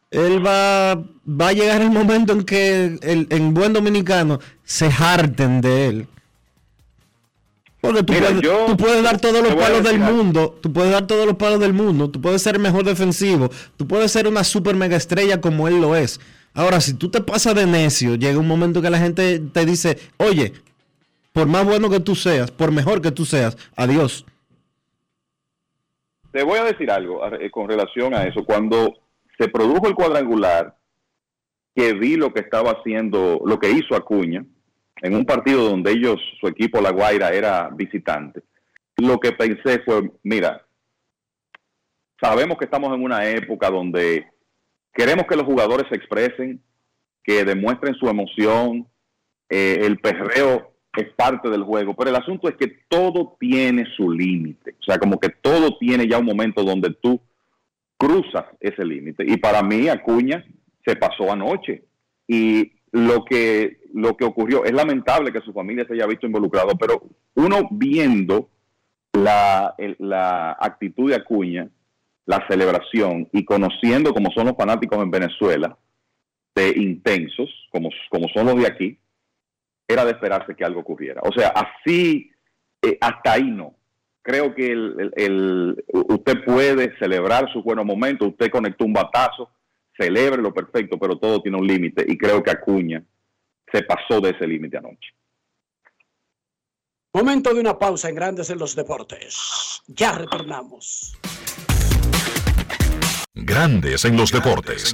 él va, va a llegar el momento en que el, en buen dominicano se harten de él. Porque tú, puedes, dar todos los palos del mundo, tú puedes dar todos los palos del mundo, tú puedes ser el mejor defensivo, tú puedes ser una super mega estrella como él lo es. Ahora, si tú te pasas de necio, llega un momento que la gente te dice, oye, por más bueno que tú seas, por mejor que tú seas, adiós. Te voy a decir algo eh, con relación a eso. Cuando se produjo el cuadrangular, que vi lo que estaba haciendo, lo que hizo Acuña, en un partido donde ellos, su equipo La Guaira, era visitante, lo que pensé fue, mira, sabemos que estamos en una época donde queremos que los jugadores se expresen, que demuestren su emoción, eh, el perreo es parte del juego, pero el asunto es que todo tiene su límite, o sea, como que todo tiene ya un momento donde tú cruzas ese límite. Y para mí Acuña se pasó anoche y lo que lo que ocurrió es lamentable que su familia se haya visto involucrado, pero uno viendo la, la actitud de Acuña, la celebración y conociendo cómo son los fanáticos en Venezuela, de intensos, como, como son los de aquí, era de esperarse que algo ocurriera. O sea, así, eh, hasta ahí no. Creo que el, el- usted puede celebrar su buenos momentos, usted conectó un batazo, celebre lo perfecto, pero todo tiene un límite y creo que Acuña se pasó de ese límite anoche. Momento de una pausa en Grandes en los Deportes. Ya retornamos. Grandes en los deportes.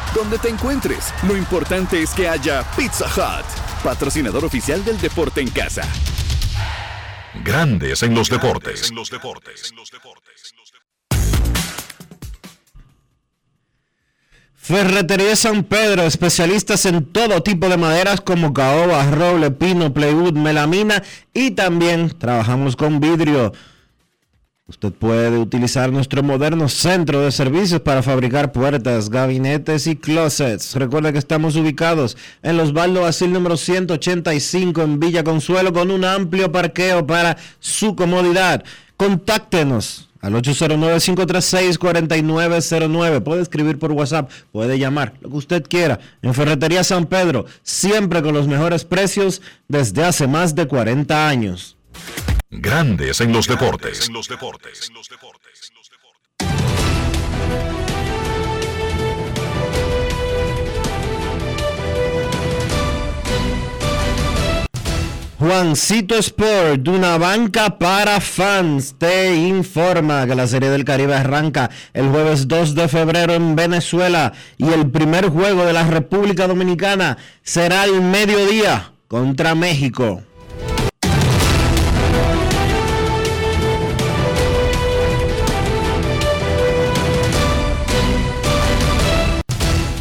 Donde te encuentres, lo importante es que haya Pizza Hut, patrocinador oficial del deporte en casa. Grandes en los deportes. Ferretería San Pedro, especialistas en todo tipo de maderas como caoba, roble, pino, plywood, melamina y también trabajamos con vidrio. Usted puede utilizar nuestro moderno centro de servicios para fabricar puertas, gabinetes y closets. Recuerda que estamos ubicados en los Baldo Basil número 185 en Villa Consuelo con un amplio parqueo para su comodidad. Contáctenos al 809-536-4909. Puede escribir por WhatsApp, puede llamar, lo que usted quiera. En Ferretería San Pedro, siempre con los mejores precios desde hace más de 40 años. Grandes en los deportes. Juancito Sport, de una banca para fans, te informa que la Serie del Caribe arranca el jueves 2 de febrero en Venezuela y el primer juego de la República Dominicana será al mediodía contra México.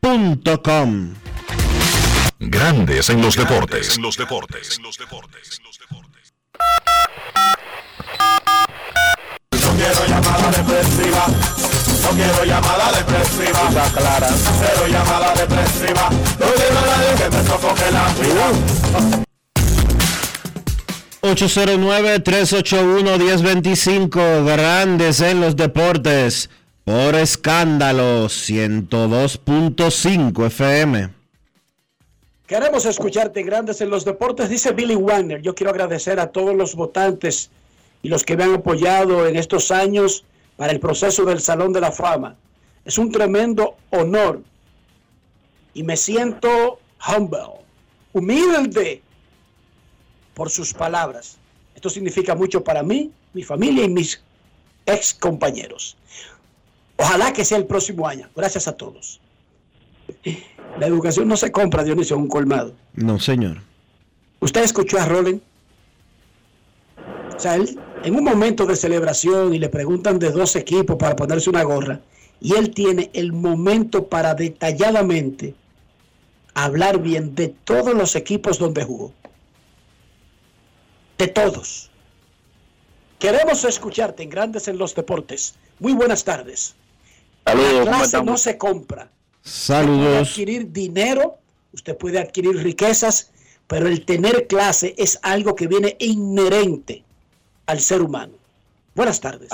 deportes.com. Grandes en los deportes. En los deportes. No quiero llamada depresiva. No quiero llamada depresiva. Está clara. Cero llamada depresiva. No quiero a nadie que me sofoque la vida. 809-381-1025, Grandes en los Deportes, por escándalo 102.5 FM. Queremos escucharte Grandes en los Deportes, dice Billy Wagner. Yo quiero agradecer a todos los votantes y los que me han apoyado en estos años para el proceso del Salón de la Fama. Es un tremendo honor y me siento humble, humilde por sus palabras. Esto significa mucho para mí, mi familia y mis ex compañeros. Ojalá que sea el próximo año. Gracias a todos. La educación no se compra, Dionisio, en un colmado. No, señor. ¿Usted escuchó a Roland? O sea, él, en un momento de celebración y le preguntan de dos equipos para ponerse una gorra, y él tiene el momento para detalladamente hablar bien de todos los equipos donde jugó de todos. Queremos escucharte en Grandes en los Deportes. Muy buenas tardes. Saludos. La ¿cómo clase no se compra. Usted puede Saludos. adquirir dinero, usted puede adquirir riquezas, pero el tener clase es algo que viene inherente al ser humano. Buenas tardes.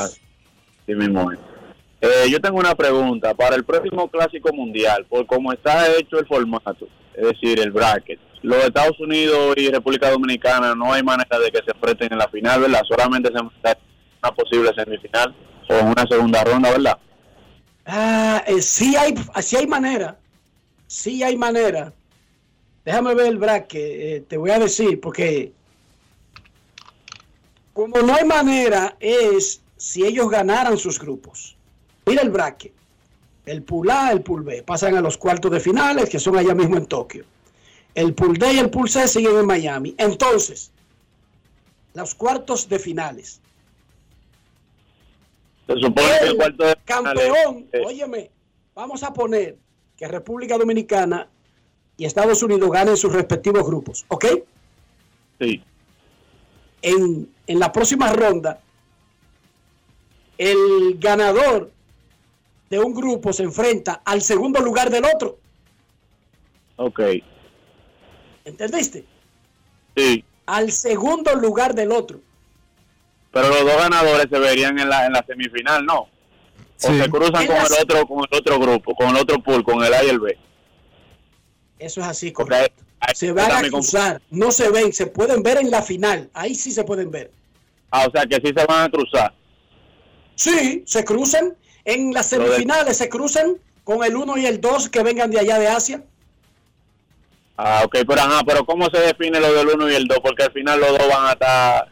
Sí mismo. Eh, yo tengo una pregunta. Para el próximo Clásico Mundial, por cómo está hecho el formato, es decir, el bracket, los Estados Unidos y República Dominicana no hay manera de que se enfrenten en la final, ¿verdad? Solamente se enfrentan en una posible semifinal o en una segunda ronda, ¿verdad? Ah, eh, sí hay, sí hay manera. Sí hay manera. Déjame ver el bracket, eh, te voy a decir, porque como no hay manera es si ellos ganaran sus grupos. Mira el bracket. El pool A, el pool B. Pasan a los cuartos de finales, que son allá mismo en Tokio. El pool D y el pool C siguen en Miami. Entonces, los cuartos de finales. Se supone que el cuarto de campeón, eh, óyeme, vamos a poner que República Dominicana y Estados Unidos ganen sus respectivos grupos, ¿ok? Sí. En, en la próxima ronda, el ganador de un grupo se enfrenta al segundo lugar del otro, Ok. ¿entendiste? Sí. Al segundo lugar del otro. Pero los dos ganadores se verían en la, en la semifinal, ¿no? O Sí. se cruzan con el otro con el otro grupo, con el otro pool, con el A y el B. Eso es así, correcto. ahí- Se van a cruzar, no se ven, se pueden ver en la final, ahí sí se pueden ver. Ah, o sea que sí se van a cruzar. Sí, se cruzan. En las de- semifinales se cruzan con el 1 y el 2 que vengan de allá de Asia. Ah, ok, pero ajá, pero ¿cómo se define lo del 1 y el 2? Porque al final los dos van a estar,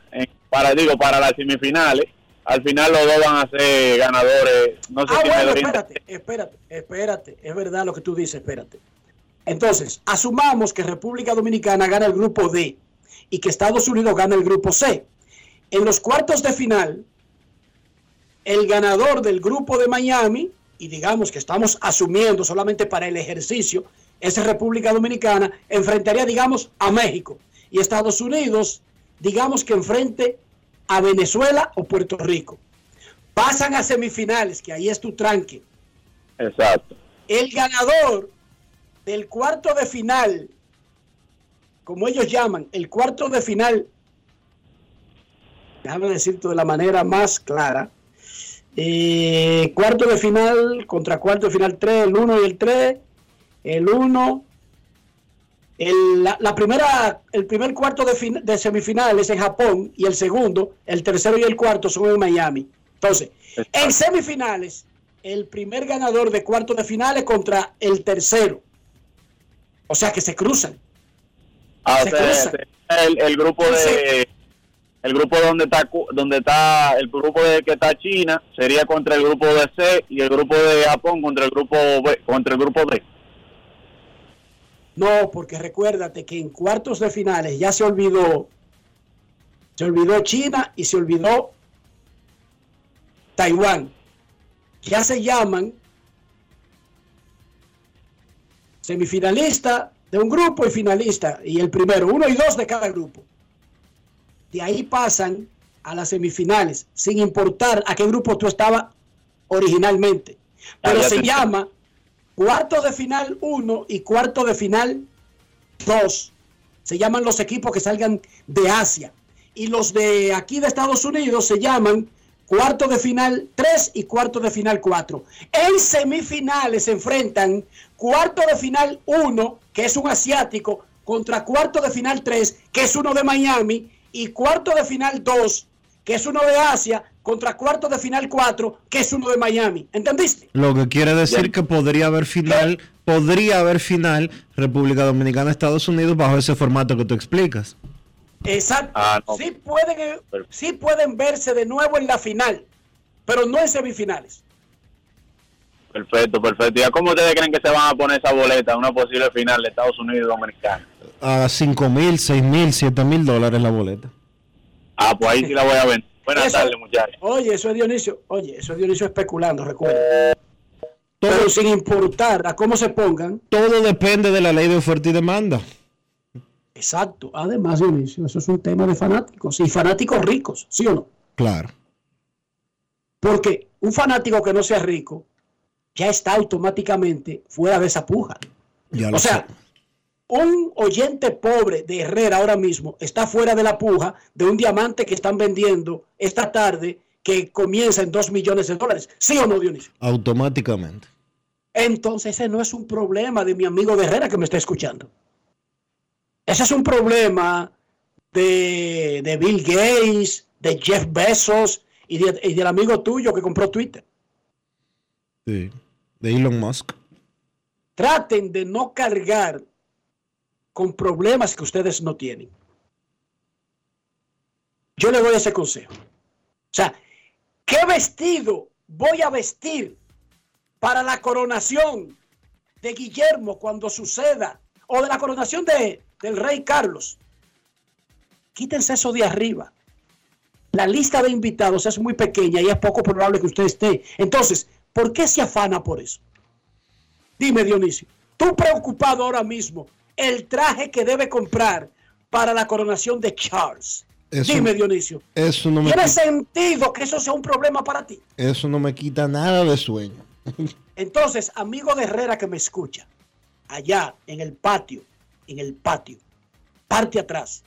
para digo, para las semifinales, al final los dos van a ser ganadores. No sé Ah, si bueno, espérate, espérate, espérate. Es verdad lo que tú dices, espérate. Entonces, asumamos que República Dominicana gana el grupo D y que Estados Unidos gana el grupo C. En los cuartos de final, el ganador del grupo de Miami, y digamos que estamos asumiendo solamente para el ejercicio, es República Dominicana, enfrentaría, digamos, a México. Y Estados Unidos, digamos que enfrente a Venezuela o Puerto Rico. Pasan a semifinales, que ahí es tu tranque. Exacto. El ganador del cuarto de final, como ellos llaman, el cuarto de final, déjame decirte de la manera más clara, eh, cuarto de final contra cuarto de final 3, el 1 y el 3, el 1, el, la, la primera, el primer cuarto de, fin- de semifinales en Japón y el segundo, el tercero y el cuarto son en Miami. Entonces, en semifinales, el primer ganador de cuarto de finales contra el tercero. O sea que se cruzan. Ah, o Se sea, cruzan. el, el grupo de el grupo donde está donde está el grupo de que está China sería contra el grupo de C y el grupo de Japón contra el grupo B, contra el grupo D. No, porque recuérdate que en cuartos de finales ya se olvidó, se olvidó China y se olvidó Taiwán. Ya se llaman semifinalista de un grupo y finalista, y el primero, uno y dos de cada grupo. De ahí pasan a las semifinales, sin importar a qué grupo tú estabas originalmente. Pero se llama cuarto de final 1 y cuarto de final 2. Se llaman los equipos que salgan de Asia. Y los de aquí de Estados Unidos se llaman cuarto de final 3 y cuarto de final 4. En semifinales se enfrentan cuarto de final 1, que es un asiático, contra cuarto de final 3, que es uno de Miami, y cuarto de final 2, que es uno de Asia, contra cuarto de final 4, que es uno de Miami. ¿Entendiste? Lo que quiere decir que podría haber final, podría haber final República Dominicana, Estados Unidos bajo ese formato que tú explicas. Exacto. Ah, sí, pueden, eh, sí pueden verse de nuevo en la final, pero no en semifinales. Perfecto, perfecto. ¿Y a cómo ustedes creen que se van a poner esa boleta en una posible final de Estados Unidos y Dominicana? A 5 mil, 6 mil, 7 mil dólares la boleta. Ah, pues ahí sí la voy a ver. Buenas tardes, muchachos. Oye, eso es Dionisio. Oye, eso es Dionisio especulando, recuerda. Pero sin importar a cómo se pongan. Todo depende de la ley de oferta y demanda. Exacto. Además, Dionisio, eso es un tema de fanáticos. Y fanáticos ricos, ¿sí o no? Claro. Porque un fanático que no sea rico ya está automáticamente fuera de esa puja. o sea, un oyente pobre de Herrera ahora mismo está fuera de la puja de un diamante que están vendiendo esta tarde que comienza en 2 millones de dólares. ¿Sí o no, Dionisio? Automáticamente. Entonces ese no es un problema de mi amigo de Herrera que me está escuchando. Ese es un problema de, de Bill Gates, de Jeff Bezos y, y, del amigo tuyo que compró Twitter. Sí, de Elon Musk. Traten de no cargar con problemas que ustedes no tienen. Yo le doy ese consejo. O sea, ¿qué vestido voy a vestir para la coronación de Guillermo cuando suceda? O de la coronación de, del rey Carlos. Quítense eso de arriba. La lista de invitados es muy pequeña y es poco probable que usted esté. Entonces, ¿por qué se afana por eso? Dime, Dionisio, tú preocupado ahora mismo el traje que debe comprar para la coronación de Charles. Dime, Dionisio. Eso no me ¿Tiene sentido que eso sea un problema para ti? Eso no me quita nada de sueño. Entonces, amigo de Herrera que me escucha, allá en el patio, en el patio, parte atrás,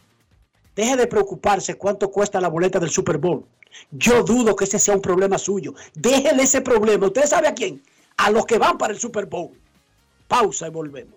deje de preocuparse cuánto cuesta la boleta del Super Bowl. Yo dudo que ese sea un problema suyo. Déjele ese problema. ¿Usted sabe a quién? A los que van para el Super Bowl. Pausa y volvemos.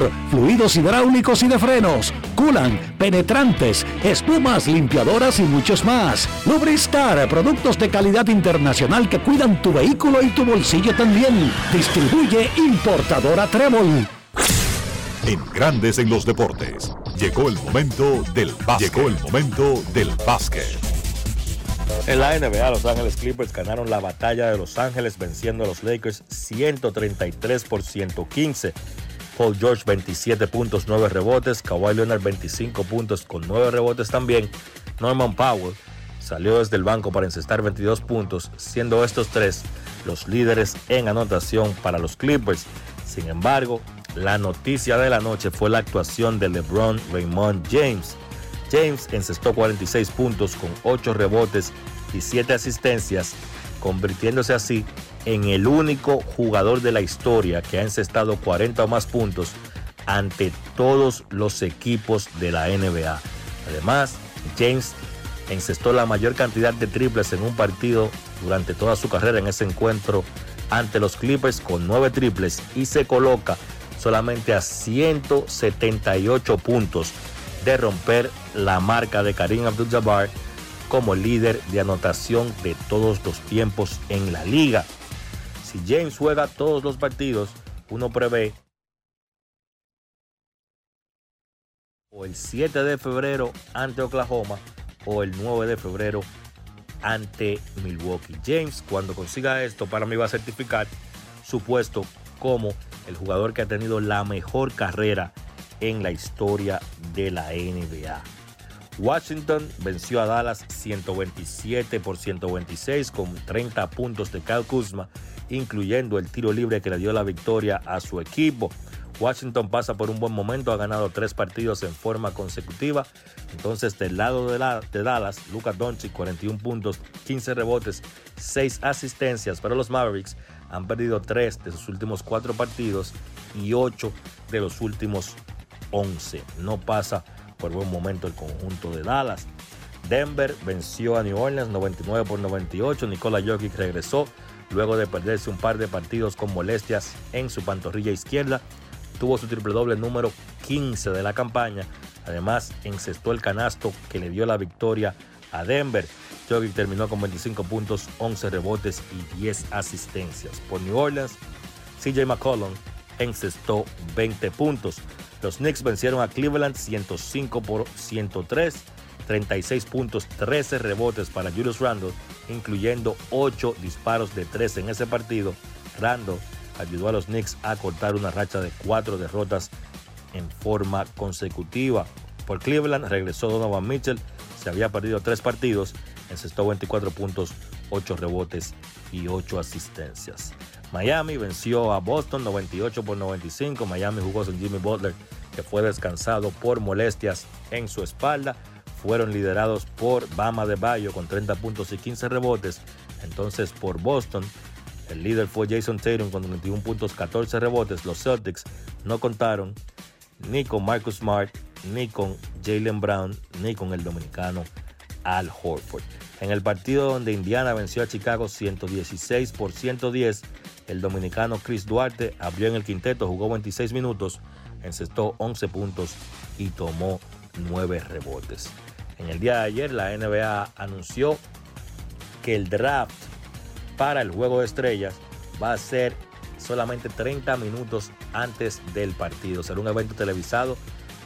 motor, fluidos hidráulicos y de frenos, culan, penetrantes, espumas, limpiadoras y muchos más. Lubristar, productos de calidad internacional que cuidan tu vehículo y tu bolsillo también. Distribuye importadora Trébol. En Grandes en los Deportes. Llegó el momento del básquet. Llegó el momento del básquet. En la NBA, Los Ángeles Clippers ganaron la batalla de Los Ángeles venciendo a los Lakers 133 por 115. Paul George 27 puntos, 9 rebotes. Kawhi Leonard 25 puntos con 9 rebotes también. Norman Powell salió desde el banco para encestar 22 puntos, siendo estos tres los líderes en anotación para los Clippers. Sin embargo, la noticia de la noche fue la actuación de LeBron Raymond James. James encestó 46 puntos con 8 rebotes y 7 asistencias, convirtiéndose así en el único jugador de la historia que ha encestado 40 o más puntos ante todos los equipos de la NBA. Además, James encestó la mayor cantidad de triples en un partido durante toda su carrera en ese encuentro ante los Clippers con 9 triples y se coloca solamente a 178 puntos de romper la marca de Karim Abdul-Jabbar como líder de anotación de todos los tiempos en la liga. Si James juega todos los partidos, uno prevé o el 7 de febrero ante Oklahoma o el 9 de febrero ante Milwaukee. James, cuando consiga esto, para mí va a certificar su puesto como el jugador que ha tenido la mejor carrera en la historia de la NBA. Washington venció a Dallas 127 por 126 con 30 puntos de Kyle Kuzma, incluyendo el tiro libre que le dio la victoria a su equipo. Washington pasa por un buen momento, ha ganado tres partidos en forma consecutiva. Entonces, del lado de, la, de Dallas, Luka Doncic 41 puntos, 15 rebotes, 6 asistencias, pero los Mavericks han perdido 3 de sus últimos 4 partidos y 8 de los últimos 11. No pasa por buen momento el conjunto de Dallas. Denver venció a New Orleans 99 por 98. Nikola Jokic regresó luego de perderse un par de partidos con molestias en su pantorrilla izquierda. Tuvo su triple doble número 15 de la campaña. Además, encestó el canasto que le dio la victoria a Denver. Jokic terminó con 25 puntos, 11 rebotes y 10 asistencias. Por New Orleans, CJ McCollum encestó 20 puntos. Los Knicks vencieron a Cleveland 105 por 103, 36 puntos, 13 rebotes para Julius Randle, incluyendo 8 disparos de 3 en ese partido. Randle ayudó a los Knicks a cortar una racha de 4 derrotas en forma consecutiva. Por Cleveland regresó Donovan Mitchell, se había perdido 3 partidos, encestó 24 puntos, 8 rebotes y 8 asistencias. Miami venció a Boston 98 por 95. Miami jugó sin Jimmy Butler, que fue descansado por molestias en su espalda. Fueron liderados por Bama de Bayo con 30 puntos y 15 rebotes. Entonces por Boston, el líder fue Jason Tatum con 21 puntos, 14 rebotes. Los Celtics no contaron ni con Marcus Smart, ni con Jalen Brown, ni con el dominicano Al Horford. En el partido donde Indiana venció a Chicago 116 por 110, el dominicano Chris Duarte abrió en el quinteto, jugó 26 minutos, encestó 11 puntos y tomó 9 rebotes. En el día de ayer la NBA anunció que el draft para el juego de estrellas va a ser solamente 30 minutos antes del partido. Será un evento televisado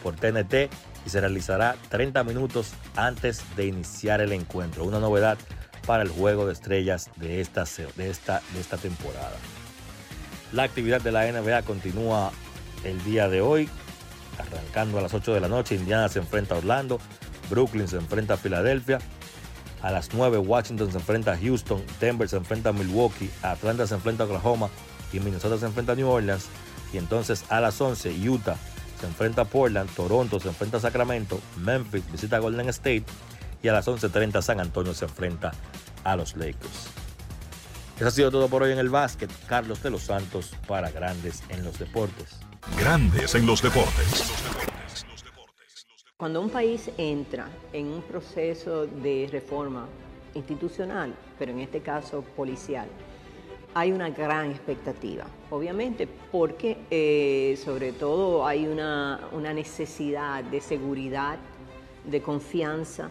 por TNT y se realizará 30 minutos antes de iniciar el encuentro. Una novedad para el juego de estrellas de esta, de esta, de esta temporada. La actividad de la NBA continúa el día de hoy, arrancando a las 8 de la noche. Indiana se enfrenta a Orlando, Brooklyn se enfrenta a Filadelfia. A las 9 Washington se enfrenta a Houston, Denver se enfrenta a Milwaukee, Atlanta se enfrenta a Oklahoma y Minnesota se enfrenta a New Orleans. Y entonces a las 11 Utah se enfrenta a Portland, Toronto se enfrenta a Sacramento, Memphis visita a Golden State y a las 11.30 San Antonio se enfrenta a los Lakers. Eso ha sido todo por hoy en el básquet. Carlos de los Santos para Grandes en los Deportes. Grandes en los Deportes. Cuando un país entra en un proceso de reforma institucional, pero en este caso policial, hay una gran expectativa, obviamente, porque eh, sobre todo hay una, necesidad de seguridad, de confianza,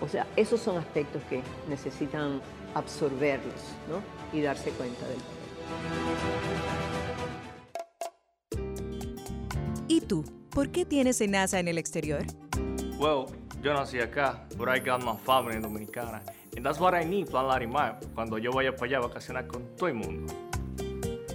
O sea, esos son aspectos que necesitan absorberlos y darse cuenta del ¿Y tú? ¿Por qué tienes NASA en el exterior? Well, yo nací acá, but I got my family dominicana. And that's what I need, Plan Larimar, cuando yo vaya para allá a vacacionar con todo el mundo.